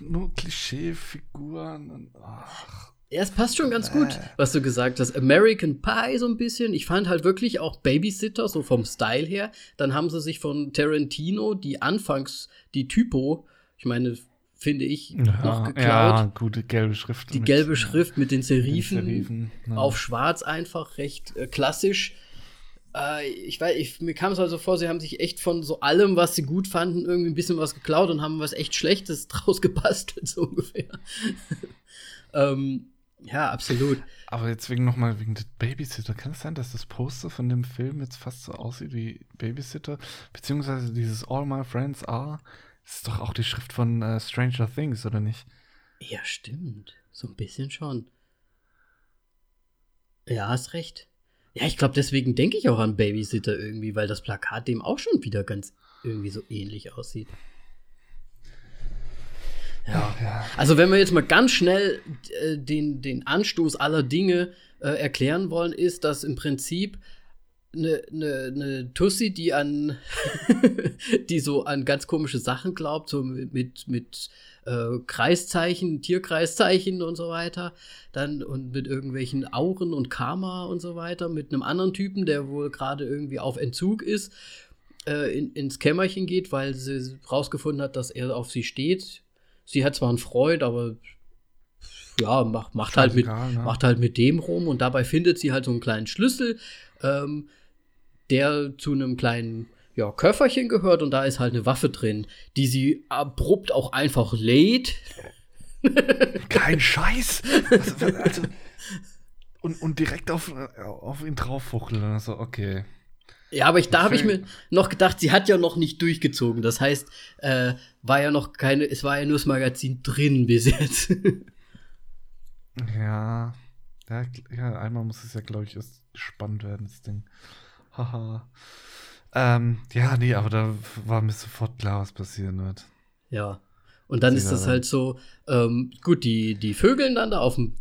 nur Klischeefiguren. Ach. Ja, es passt schon ganz gut, was du gesagt hast. American Pie so ein bisschen. Ich fand halt wirklich auch Babysitter, so vom Style her. Dann haben sie sich von Tarantino die Anfangs, die Typo, ich meine, finde ich, ja, noch geklaut. Ja, gute gelbe Schrift. Die mit, gelbe Schrift mit den Serifen, den Serifen ja. auf schwarz einfach, recht äh, klassisch. Äh, ich weiß, ich, mir kam es also vor, sie haben sich echt von so allem, was sie gut fanden, irgendwie ein bisschen was geklaut und haben was echt Schlechtes draus gebastelt, so ungefähr. ähm, ja, absolut. Aber jetzt wegen nochmal wegen des Babysitter. Kann es sein, dass das Poster von dem Film jetzt fast so aussieht wie Babysitter? Beziehungsweise dieses All My Friends Are, ist doch auch die Schrift von uh, Stranger Things, oder nicht? Ja, stimmt. So ein bisschen schon. Ja, hast recht. Ja, ich glaube, deswegen denke ich auch an Babysitter irgendwie, weil das Plakat dem auch schon wieder ganz irgendwie so ähnlich aussieht. Ja. ja. Also wenn wir jetzt mal ganz schnell äh, den, den Anstoß aller Dinge äh, erklären wollen, ist, dass im Prinzip eine, eine, eine Tussi, die an die so an ganz komische Sachen glaubt, so mit, mit äh, Kreiszeichen, Tierkreiszeichen und so weiter, dann und mit irgendwelchen Auren und Karma und so weiter, mit einem anderen Typen, der wohl gerade irgendwie auf Entzug ist, äh, in, ins Kämmerchen geht, weil sie rausgefunden hat, dass er auf sie steht, sie hat zwar einen Freund, aber ja, macht, macht, halt mit, ne? macht halt mit dem rum und dabei findet sie halt so einen kleinen Schlüssel, ähm, der zu einem kleinen ja, Köfferchen gehört und da ist halt eine Waffe drin, die sie abrupt auch einfach lädt. Kein Scheiß. Also, also, und, und direkt auf, auf ihn drauffuchteln. Also, okay. Ja, aber ich, da habe ich mir noch gedacht, sie hat ja noch nicht durchgezogen. Das heißt, äh, war ja noch keine, es war ja nur das Magazin drin bis jetzt. ja. ja. Einmal muss es ja, glaube ich, erst spannend werden, das Ding. Haha. Ähm, ja, nee, aber da war mir sofort klar, was passieren wird. Ja. Und dann Sie ist das halt so, ähm, gut, die, die Vögeln dann da auf dem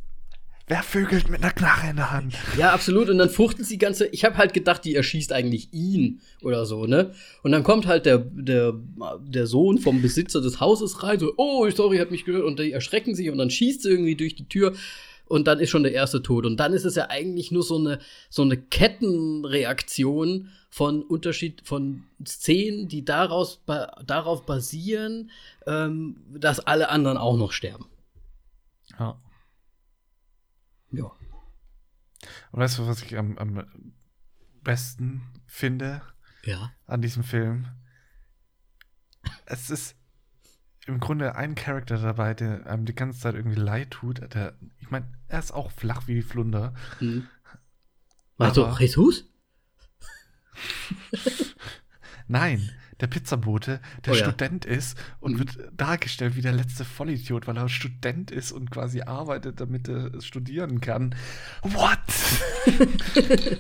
Wer vögelt mit einer Knarre in der Hand? Ja, absolut. Und dann fuchtelt sie ganze. Ich habe halt gedacht, die erschießt eigentlich ihn oder so, ne? Und dann kommt halt der, der, der Sohn vom Besitzer des Hauses rein, so, oh, sorry, hat mich gehört. Und die erschrecken sich und dann schießt sie irgendwie durch die Tür. Und dann ist schon der erste tot. Und dann ist es ja eigentlich nur so eine, so eine Kettenreaktion von Unterschied, von Szenen, die daraus, ba darauf basieren, ähm, dass alle anderen auch noch sterben. Ja. Ja. Und weißt du, was ich am, am besten finde? Ja. An diesem Film? Es ist im Grunde ein Charakter dabei, der einem die ganze Zeit irgendwie leid tut. Der, ich meine, er ist auch flach wie die Flunder. Mhm. Meinst du Jesus? Nein, der Pizzabote, der oh, Student ja. ist und mhm. wird dargestellt wie der letzte Vollidiot, weil er Student ist und quasi arbeitet, damit er studieren kann. What?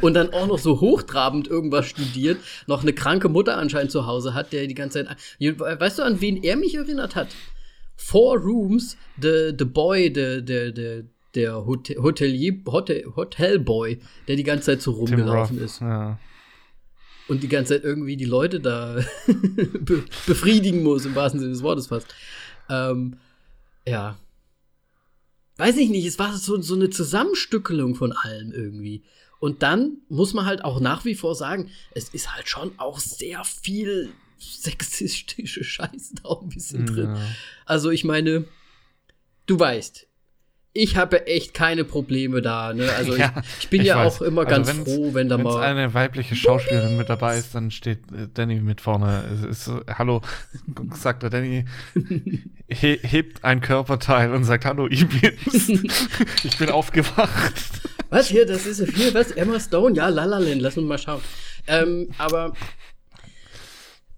und dann auch noch so hochtrabend irgendwas studiert, noch eine kranke Mutter anscheinend zu Hause hat, der die ganze Zeit. Weißt du, an wen er mich erinnert hat? Four Rooms, the, the boy, the, the, the, der Hotel, Hotelier, Hotel, Hotelboy, der die ganze Zeit so rumgelaufen ist. Ja. Und die ganze Zeit irgendwie die Leute da be befriedigen muss, im wahrsten Sinne des Wortes fast. Ähm, ja. Weiß ich nicht, es war so, so eine Zusammenstückelung von allem irgendwie. Und dann muss man halt auch nach wie vor sagen, es ist halt schon auch sehr viel sexistische Scheiße da auch ein bisschen drin. Ja. Also ich meine, du weißt, ich habe echt keine Probleme da. Ne? Also Ja, ich, ich bin ich ja weiß. auch immer Also ganz froh, wenn da Wenn mal. eine weibliche Schauspielerin mit dabei ist, dann steht äh, Danny mit vorne. Ist so, hallo, sagt der Danny, he hebt ein Körperteil und sagt, hallo, ich bin's. ich bin aufgewacht. Was hier, das ist hier, was? Emma Stone? Ja, Lalaland, lass uns mal schauen. Ähm, aber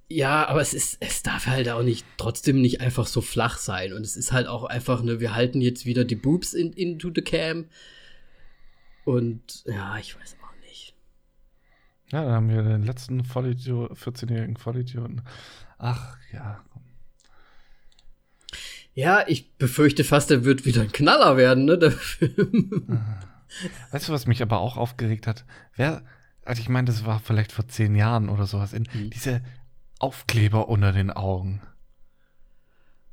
ja, aber es ist, es darf halt auch nicht, trotzdem nicht einfach so flach sein. Und es ist halt auch einfach, ne, wir halten jetzt wieder die Boobs in, into the cam. Und ja, ich weiß auch nicht. Ja, dann haben wir den letzten Vollidiot, 14-jährigen Vollidioten. Ach, ja. Ja, ich befürchte fast, er wird wieder ein Knaller werden, ne, der Film. Weißt du, was mich aber auch aufgeregt hat? Wer, also ich meine, das war vielleicht vor zehn Jahren oder sowas, in, Mhm. diese Aufkleber unter den Augen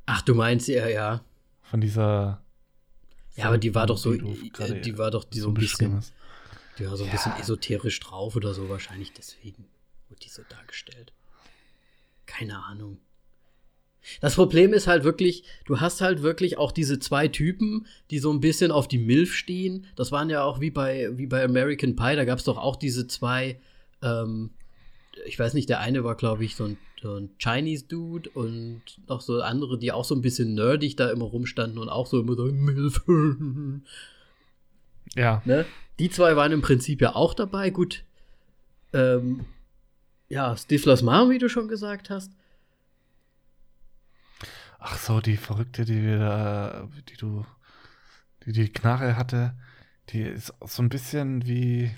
Ach, du meinst ja, ja. von dieser. Ja, aber die war doch so, äh, die war doch die so ein bisschen, hast. die war so ein Ja. bisschen esoterisch drauf oder so, wahrscheinlich deswegen wurde die so dargestellt. Keine Ahnung. Das Problem ist halt wirklich, du hast halt wirklich auch diese zwei Typen, die so ein bisschen auf die Milf stehen. Das waren ja auch wie bei, wie bei American Pie, da gab es doch auch diese zwei, ähm, ich weiß nicht, der eine war, glaube ich, so ein, so ein Chinese Dude und noch so andere, die auch so ein bisschen nerdig da immer rumstanden und auch so immer so Milf. Ja, Ne? Die zwei waren im Prinzip ja auch dabei. Gut. Ähm, ja, Stiflers Mom, wie du schon gesagt hast. ach so, die Verrückte, die wir da, die du, die die Knarre hatte, die ist so ein bisschen wie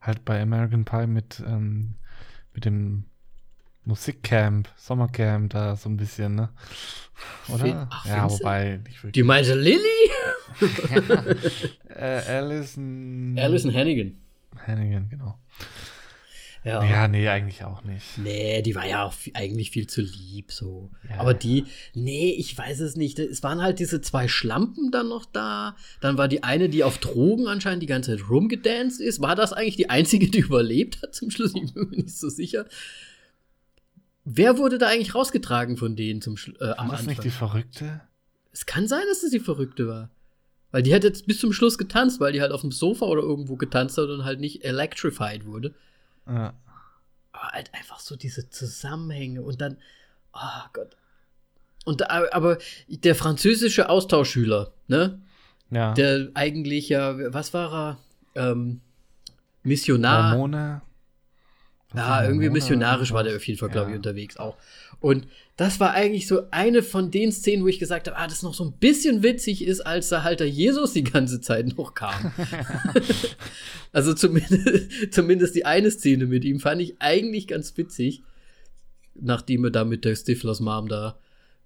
halt bei American Pie mit, ähm, mit dem Musikcamp, Sommercamp da so ein bisschen, ne? Oder? Ach, ja, wobei. Die meinte Lilly? äh, Alison. Alison Hannigan. Hannigan, genau. Ja. Ja, nee, eigentlich auch nicht. Nee, die war ja auch eigentlich viel zu lieb so. Ja. Aber die, nee, ich weiß es nicht. Es waren halt diese zwei Schlampen dann noch da. Dann war die eine, die auf Drogen anscheinend die ganze Zeit rumgedanced ist. War das eigentlich die einzige, die überlebt hat zum Schluss? Ich bin mir nicht so sicher. Wer wurde da eigentlich rausgetragen von denen zum Schlu- äh, am War das Anfang? nicht die Verrückte? Es kann sein, dass es die Verrückte war. Weil die hat jetzt bis zum Schluss getanzt, weil die halt auf dem Sofa oder irgendwo getanzt hat und halt nicht electrified wurde. Ja. Aber halt einfach so diese Zusammenhänge und dann, oh Gott. Und aber der französische Austauschschüler, ne? Ja. Der eigentlich ja, was war er? Ähm, Missionar. Hormone. Ja, irgendwie missionarisch war der auf jeden Fall, glaube ich, Ja. unterwegs auch. Und das war eigentlich so eine von den Szenen, wo ich gesagt habe, ah, das noch so ein bisschen witzig ist, als da halt der Jesus die ganze Zeit noch kam. also zumindest, zumindest die eine Szene mit ihm fand ich eigentlich ganz witzig, nachdem er da mit der Stiflers Mom da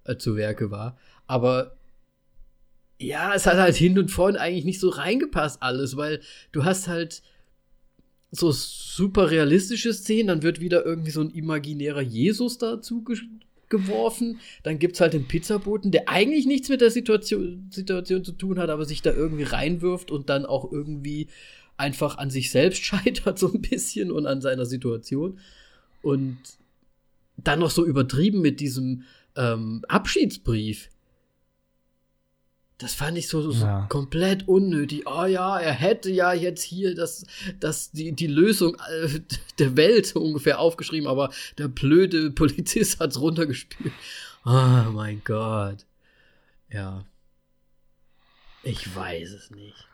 äh, zu Werke war. Aber ja, es hat halt hin und vorn eigentlich nicht so reingepasst alles, weil du hast halt so super realistische Szenen, dann wird wieder irgendwie so ein imaginärer Jesus dazu ge geworfen. Dann gibt es halt den Pizzaboten, der eigentlich nichts mit der Situation, Situation zu tun hat, aber sich da irgendwie reinwirft und dann auch irgendwie einfach an sich selbst scheitert, so ein bisschen und an seiner Situation. Und dann noch so übertrieben mit diesem ähm, Abschiedsbrief. Das fand ich so, so Ja. komplett unnötig. Oh ja, er hätte ja jetzt hier das, das, die, die Lösung äh, der Welt ungefähr aufgeschrieben, aber der blöde Polizist hat's runtergespielt. Oh mein Gott. Ja. Ich weiß es nicht.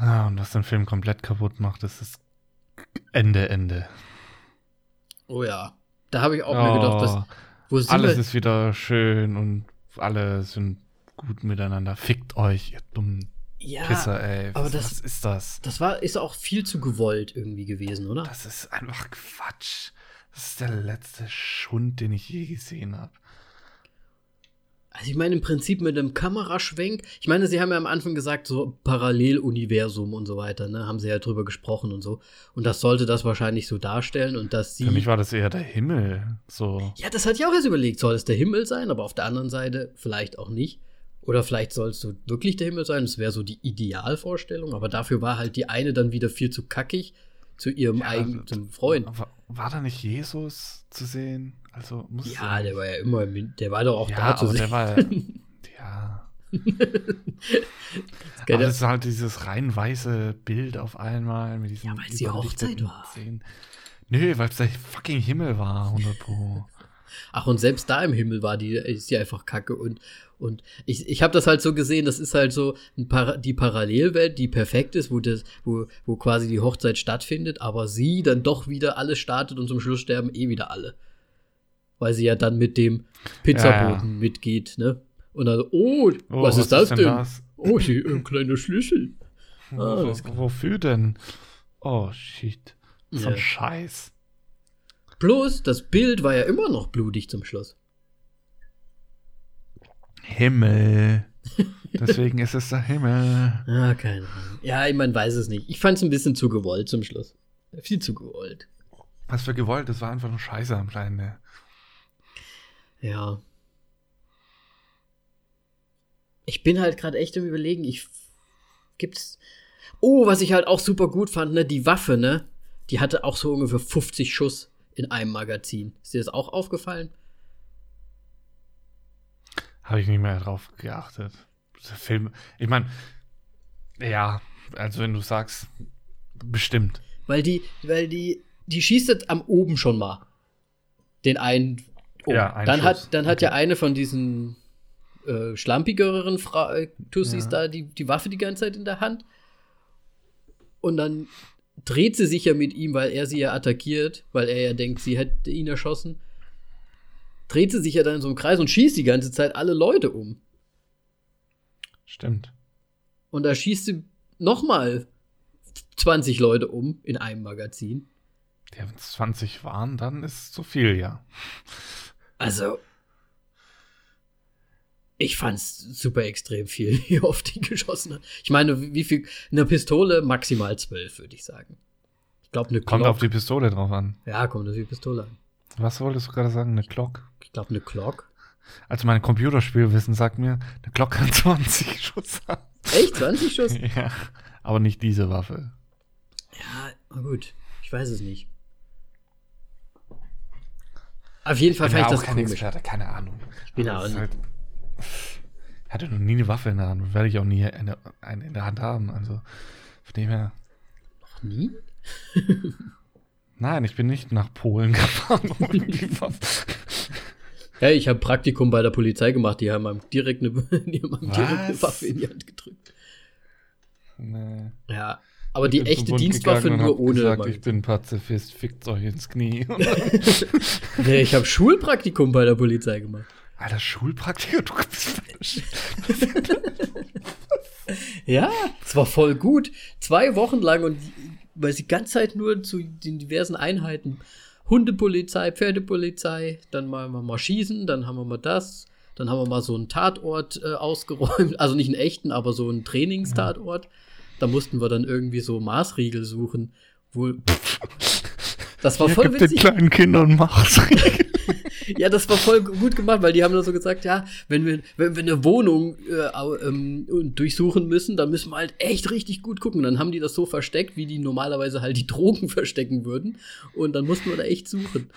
Ja, und was den Film komplett kaputt macht, das ist Ende, Ende. Oh ja. Da habe ich auch mir gedacht, dass, Oh, wo sind alles ist wieder schön und alle sind gut miteinander. Fickt euch, ihr dummen ja, Pisser, ey. aber Was, das- was ist das? das war, ist auch viel zu gewollt irgendwie gewesen, oder? Das ist einfach Quatsch. Das ist der letzte Schund, den ich je gesehen habe. Also ich meine im Prinzip mit dem Kameraschwenk. Ich meine, sie haben ja am Anfang gesagt, so Paralleluniversum und so weiter, ne? Haben sie ja drüber gesprochen und so. Und das sollte das wahrscheinlich so darstellen und dass sie. Für mich war das eher der Himmel. So. Ja, das hatte ich auch erst überlegt. Soll es der Himmel sein, aber auf der anderen Seite vielleicht auch nicht. Oder vielleicht soll es so wirklich der Himmel sein. Das wäre so die Idealvorstellung. Aber dafür war halt die eine dann wieder viel zu kackig zu ihrem Ja, eigenen Freund. War, war da nicht Jesus zu sehen? Also muss Ja, der war ja immer, der war doch auch ja, da zu aber der sehen. war ja. Aber das ist halt dieses rein weiße Bild auf einmal mit diesen Ja, weil's die überlichteten Hochzeit war. Szenen. Nö, weil es der fucking Himmel war, 100 Pro. Ach, und selbst da im Himmel war die, ist die einfach kacke. Und, und ich, ich habe das halt so gesehen, das ist halt so Para die Parallelwelt, die perfekt ist, wo, das, wo, wo quasi die Hochzeit stattfindet, aber sie dann doch wieder alles startet und zum Schluss sterben eh wieder alle. Weil sie ja dann mit dem Pizzaboten mitgeht, ne? Und dann, oh, Oh, was, ist das denn? das? Oh, hier ein kleiner Schlüssel. Ah, wofür denn? Oh, shit. So ein Ja. Scheiß. Bloß, das Bild war ja immer noch blutig zum Schluss. Himmel. Deswegen ist es der Himmel. Ah, keine Ahnung. Ja, man weiß es nicht. Ich fand es ein bisschen zu gewollt zum Schluss. Viel zu gewollt. Was für gewollt, das war einfach nur Scheiße am Ende. Ja. Ich bin halt gerade echt im Überlegen. Ich gibt's. Oh, was ich halt auch super gut fand, ne, die Waffe, ne, die hatte auch so ungefähr 50 Schuss in einem Magazin. Ist dir das auch aufgefallen? Habe ich nicht mehr drauf geachtet. Der Film, ich meine, ja, also wenn du sagst, bestimmt. Weil die, weil die, die schießt jetzt am oben schon mal. Den einen. um. Ja, einen dann Schuss. hat, dann hat ja eine von diesen äh, schlampigeren Fra äh, Tussis Ja. da die, die Waffe die ganze Zeit in der Hand. Und dann dreht sie sich ja mit ihm, weil er sie ja attackiert, weil er ja denkt, sie hätte ihn erschossen. Dreht sie sich ja dann in so einem Kreis und schießt die ganze Zeit alle Leute um. Stimmt. Und da schießt sie nochmal 20 Leute um in einem Magazin. Ja, wenn es 20 waren, dann ist es zu viel, ja. Also, ich fand's super extrem viel, wie oft die geschossen hat. Ich meine, wie viel? Eine Pistole maximal zwölf, würde ich sagen. Ich glaube, eine Kommt Glock. auf die Pistole drauf an. ja, kommt auf die Pistole an. Was wolltest du gerade sagen? Eine Glock? Ich glaube, eine Glock. Also mein Computerspielwissen sagt mir, eine Glock kann 20 Schuss haben. Echt? 20 Schuss? Ja, aber nicht diese Waffe. ja, na gut. Ich weiß es nicht. Auf jeden Fall fand ich das kein komisch. Experte, keine Ahnung. Ich bin auch nicht. halt, ich hatte noch nie eine Waffe in der Hand. Werde ich auch nie eine, eine in der Hand haben. Also von dem her. Noch nie? Nein, ich bin nicht nach Polen gefahren. Ja, ich habe Praktikum bei der Polizei gemacht. Die haben einem direkt eine, die haben direkt eine? Waffe in die Hand gedrückt. nee. Ja, aber die Ich bin echte Dienstwaffe nur ohne. Gesagt, ich bin Pazifist, fickt euch ins Knie. Nee, ich habe Schulpraktikum bei der Polizei gemacht. Alter, Schulpraktiker, du Ja, es war voll gut. Zwei Wochen lang und weil sie die ganze Zeit nur zu den diversen Einheiten Hundepolizei, Pferdepolizei, dann mal, mal, mal schießen, dann haben wir mal das, dann haben wir mal so einen Tatort äh, ausgeräumt, also nicht einen echten, aber so einen Trainingstatort. Da mussten wir dann irgendwie so Maßriegel suchen. Wohl. Das war voll Gib den witzig. kleinen Kindern Macht. Ja, das war voll gut gemacht, weil die haben dann so gesagt, ja, wenn wir, wenn wir eine Wohnung äh, ähm, durchsuchen müssen, dann müssen wir halt echt richtig gut gucken. Dann haben die das so versteckt, wie die normalerweise halt die Drogen verstecken würden. Und dann mussten wir da echt suchen.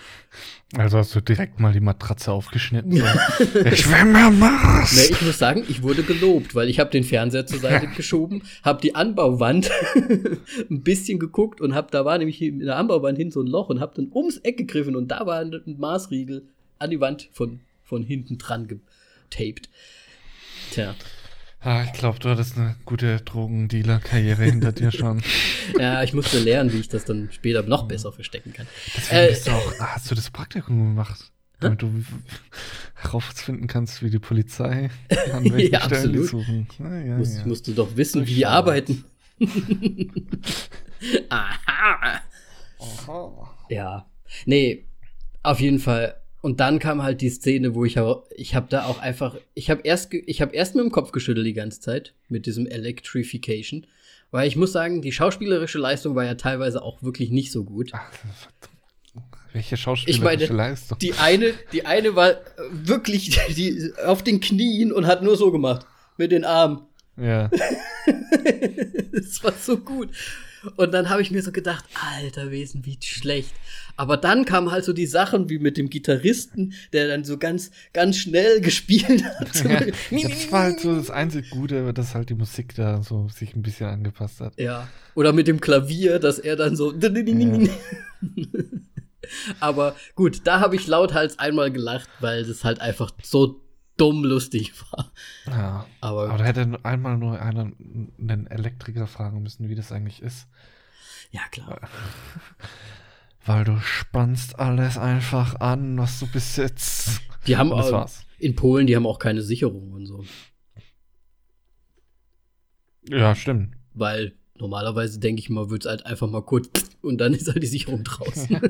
Also hast du direkt mal die Matratze aufgeschnitten. Ich will mehr Mars. Ne, ich muss sagen, ich wurde gelobt, weil ich habe den Fernseher zur Seite geschoben, habe die Anbauwand ein bisschen geguckt und hab, da war nämlich in der Anbauwand hin so ein Loch und habe dann ums Eck gegriffen und da war ein, ein Maßriegel an die Wand von, von hinten dran getaped. Tja. Ah, ich glaube, du hattest eine gute Drogendealer-Karriere hinter dir schon. Ja, ich musste lernen, wie ich das dann später noch besser verstecken kann. Deswegen Äh, bist du auch, ah, hast du das Praktikum gemacht? Damit du herausfinden kannst, wie die Polizei an welchen Ja, Stellen absolut. suchen. Ah, ja, Muss, ja. Musst du doch wissen, wie die arbeiten. Aha. Ja. Nee, auf jeden Fall Und dann kam halt die Szene, wo ich aber, ich habe da auch einfach, ich habe erst, ich habe erst mit dem Kopf geschüttelt die ganze Zeit mit diesem Electrification, weil ich muss sagen, die schauspielerische Leistung war ja teilweise auch wirklich nicht so gut. Ach, welche schauspielerische ich meine, Leistung? Die eine, die eine war wirklich die, auf den Knien und hat nur so gemacht mit den Armen. Ja. das war so gut. Und dann habe ich mir so gedacht, alter Wesen, wie schlecht. Aber dann kamen halt so die Sachen wie mit dem Gitarristen, der dann so ganz, ganz schnell gespielt hat. Ja, das war halt so das einzig Gute, dass halt die Musik da so sich ein bisschen angepasst hat. Ja. Oder mit dem Klavier, dass er dann so. Ja. Aber gut, da habe ich lauthals einmal gelacht, weil das halt einfach so dumm lustig war. Ja. Aber, aber da hätte einmal nur einer einen Elektriker fragen müssen, wie das eigentlich ist. Ja, klar. Weil du spannst alles einfach an, was du besitzt. Die haben auch, war's. in Polen, die haben auch keine Sicherung und so. Ja, stimmt. Weil normalerweise denke ich mal, wird es halt einfach mal kurz und dann ist halt die Sicherung draußen.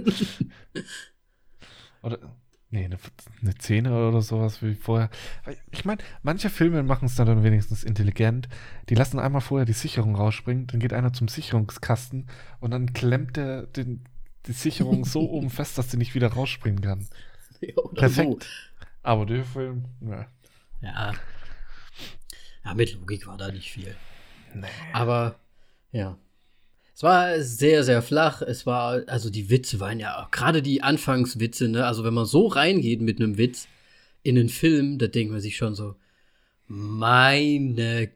oder Nee, eine, eine Szene oder sowas wie vorher. Ich meine, manche Filme machen es dann wenigstens intelligent. Die lassen einmal vorher die Sicherung rausspringen, dann geht einer zum Sicherungskasten und dann klemmt er den, die Sicherung so oben fest, dass sie nicht wieder rausspringen kann. Ja, Perfekt. So. Aber der Film, ja. ja. Ja, mit Logik war da nicht viel. Nee. Aber, ja. Es war sehr, sehr flach. Es war, also die Witze waren ja, gerade die Anfangswitze, ne? Also wenn man so reingeht mit einem Witz in einen Film, da denkt man sich schon so, meine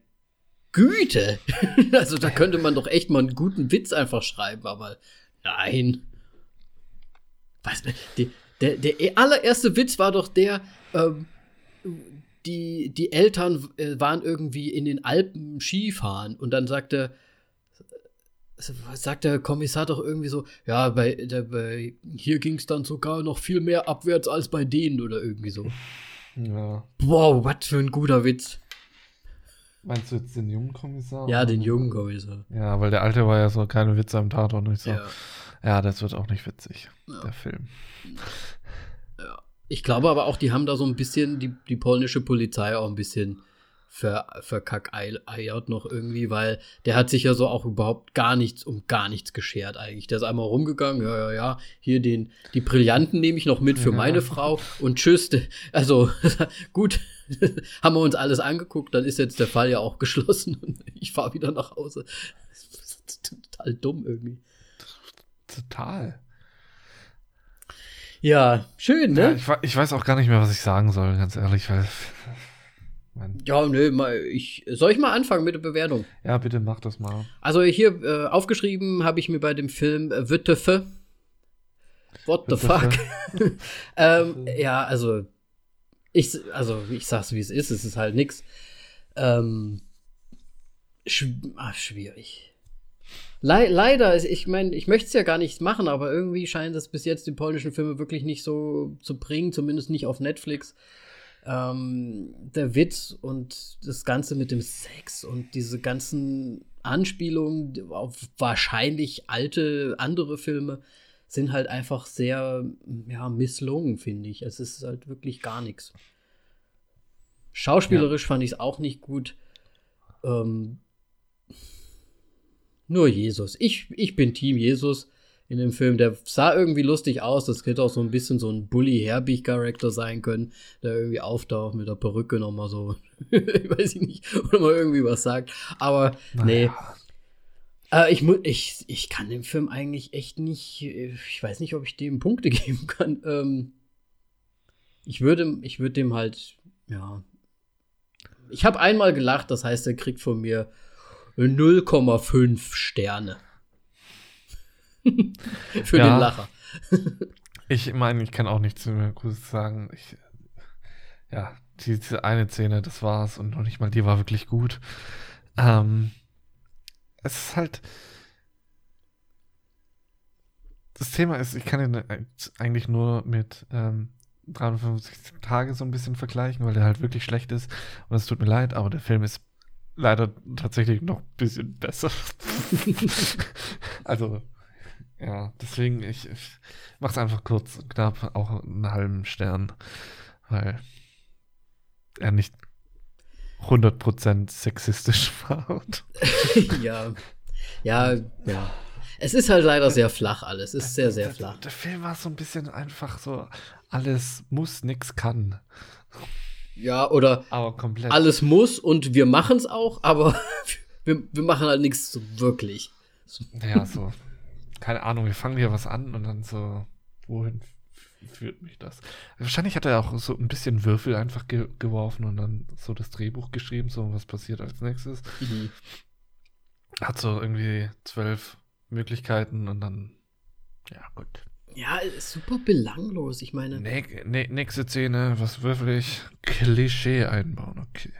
Güte. also da könnte man doch echt mal einen guten Witz einfach schreiben, aber nein. Was, der, der allererste Witz war doch der, ähm, die, die Eltern äh, waren irgendwie in den Alpen Skifahren und dann sagte sagt der Kommissar doch irgendwie so, ja, bei, der, bei hier ging es dann sogar noch viel mehr abwärts als bei denen oder irgendwie so. Ja. Wow, was für ein guter Witz. Meinst du jetzt den jungen Kommissar? Ja, den jungen Kommissar. Ja, weil der alte war ja so keine Witze am Tatort nicht so. Ja. ja, das wird auch nicht witzig, ja. der Film. Ja. Ich glaube aber auch, die haben da so ein bisschen, die, die polnische Polizei auch ein bisschen ver, verkackeiert noch irgendwie, weil der hat sich ja so auch überhaupt gar nichts um gar nichts geschert eigentlich. Der ist einmal rumgegangen, ja, ja, ja, hier den, die Brillanten nehme ich noch mit für ja. meine Frau und tschüss. Also gut, haben wir uns alles angeguckt, dann ist jetzt der Fall ja auch geschlossen und ich fahre wieder nach Hause. Total dumm irgendwie. Total. Ja, schön, ne? Ja, ich, ich, weiß auch gar nicht mehr, was ich sagen soll, ganz ehrlich, weil mein ja, nö, mal, ich, soll ich mal anfangen mit der Bewertung? Ja, bitte mach das mal. Also hier äh, aufgeschrieben habe ich mir bei dem Film äh, Wüttefe. What the fuck? ähm, ja, also ich, also ich sag's wie es ist, es ist halt nix. Ähm, schw ach, schwierig. Le leider, ich meine, ich möchte es ja gar nicht machen, aber irgendwie scheint es bis jetzt die polnischen Filme wirklich nicht so zu bringen, zumindest nicht auf Netflix ähm, der Witz und das Ganze mit dem Sex und diese ganzen Anspielungen auf wahrscheinlich alte andere Filme sind halt einfach sehr ja, misslungen, finde ich. Es ist halt wirklich gar nichts. Schauspielerisch ja. fand ich es auch nicht gut. Ähm, nur Jesus. Ich, ich bin Team Jesus in dem Film. Der sah irgendwie lustig aus. Das hätte auch so ein bisschen so ein Bully-Herbig-Charakter sein können, der irgendwie auftaucht mit der Perücke nochmal so, ich weiß nicht, oder mal irgendwie was sagt. Aber naja. nee. Äh, ich, ich, ich kann dem Film eigentlich echt nicht, ich weiß nicht, ob ich dem Punkte geben kann. Ähm, ich würde, ich würde dem halt, ja. Ich habe einmal gelacht, das heißt, er kriegt von mir 0,5 Sterne. Für ja. den Lacher. ich meine, ich kann auch nichts mehr Gutes sagen. Ich, ja, diese eine Szene, das war's und noch nicht mal die war wirklich gut. Ähm, es ist halt. Das Thema ist, ich kann ihn eigentlich nur mit ähm, 53 Tage so ein bisschen vergleichen, weil der halt wirklich schlecht ist. Und es tut mir leid, aber der Film ist leider tatsächlich noch ein bisschen besser. also, Ja, deswegen, ich, ich mach's einfach kurz und knapp, auch einen halben Stern, weil er nicht 100% sexistisch war. ja. Ja, ja. Es ist halt leider sehr flach alles. Es ist sehr, sehr flach. Der, Film war so ein bisschen einfach so, alles muss, nix kann. Ja, oder aber komplett. alles muss und wir machen es auch, aber wir, wir machen halt nichts so wirklich. Ja, so. Keine Ahnung, wir fangen hier was an und dann so, wohin führt mich das? Wahrscheinlich hat er auch so ein bisschen Würfel einfach ge geworfen und dann so das Drehbuch geschrieben, so was passiert als nächstes. Mhm. Hat so irgendwie zwölf Möglichkeiten und dann, ja, gut. Ja, super belanglos, ich meine. Ne ne nächste Szene, was würfel ich? Klischee einbauen, okay.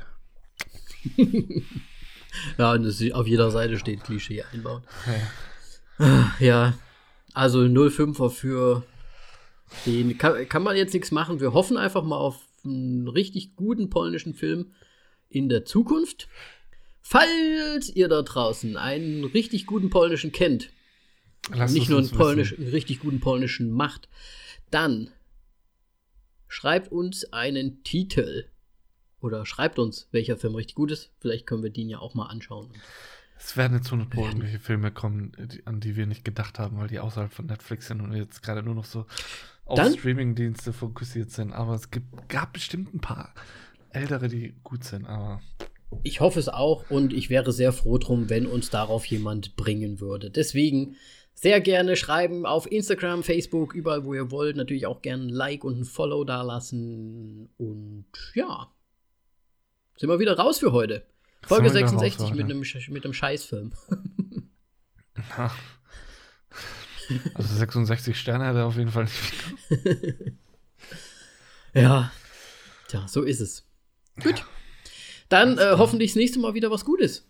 ja, und auf jeder Seite steht Klischee einbauen. Ja, ja also 05er für den kann, kann man jetzt nichts machen. Wir hoffen einfach mal auf einen richtig guten polnischen Film in der Zukunft. Falls ihr da draußen einen richtig guten polnischen kennt, Lasst nicht nur einen, polnisch, einen richtig guten polnischen macht, dann schreibt uns einen Titel. Oder schreibt uns, welcher Film richtig gut ist. Vielleicht können wir den ja auch mal anschauen. Es werden jetzt 100 irgendwelche Filme kommen, an die wir nicht gedacht haben, weil die außerhalb von Netflix sind und jetzt gerade nur noch so auf Streamingdienste fokussiert sind. Aber es gibt, gab bestimmt ein paar ältere, die gut sind, aber. Ich hoffe es auch und ich wäre sehr froh drum, wenn uns darauf jemand bringen würde. Deswegen sehr gerne schreiben auf Instagram, Facebook, überall, wo ihr wollt. Natürlich auch gerne ein Like und ein Follow da lassen. Und ja, sind wir wieder raus für heute. Folge 66 mit einem, mit einem Scheißfilm. Also 66 Sterne hat er auf jeden Fall nicht. ja, tja, so ist es. Gut. Ja. Dann äh, hoffentlich das nächste Mal wieder was Gutes.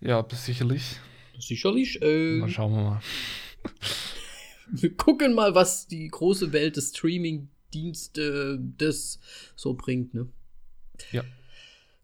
Ja, sicherlich. Sicherlich. Äh, mal schauen wir mal. wir gucken mal, was die große Welt des Streaming-Dienste das so bringt, ne? Ja.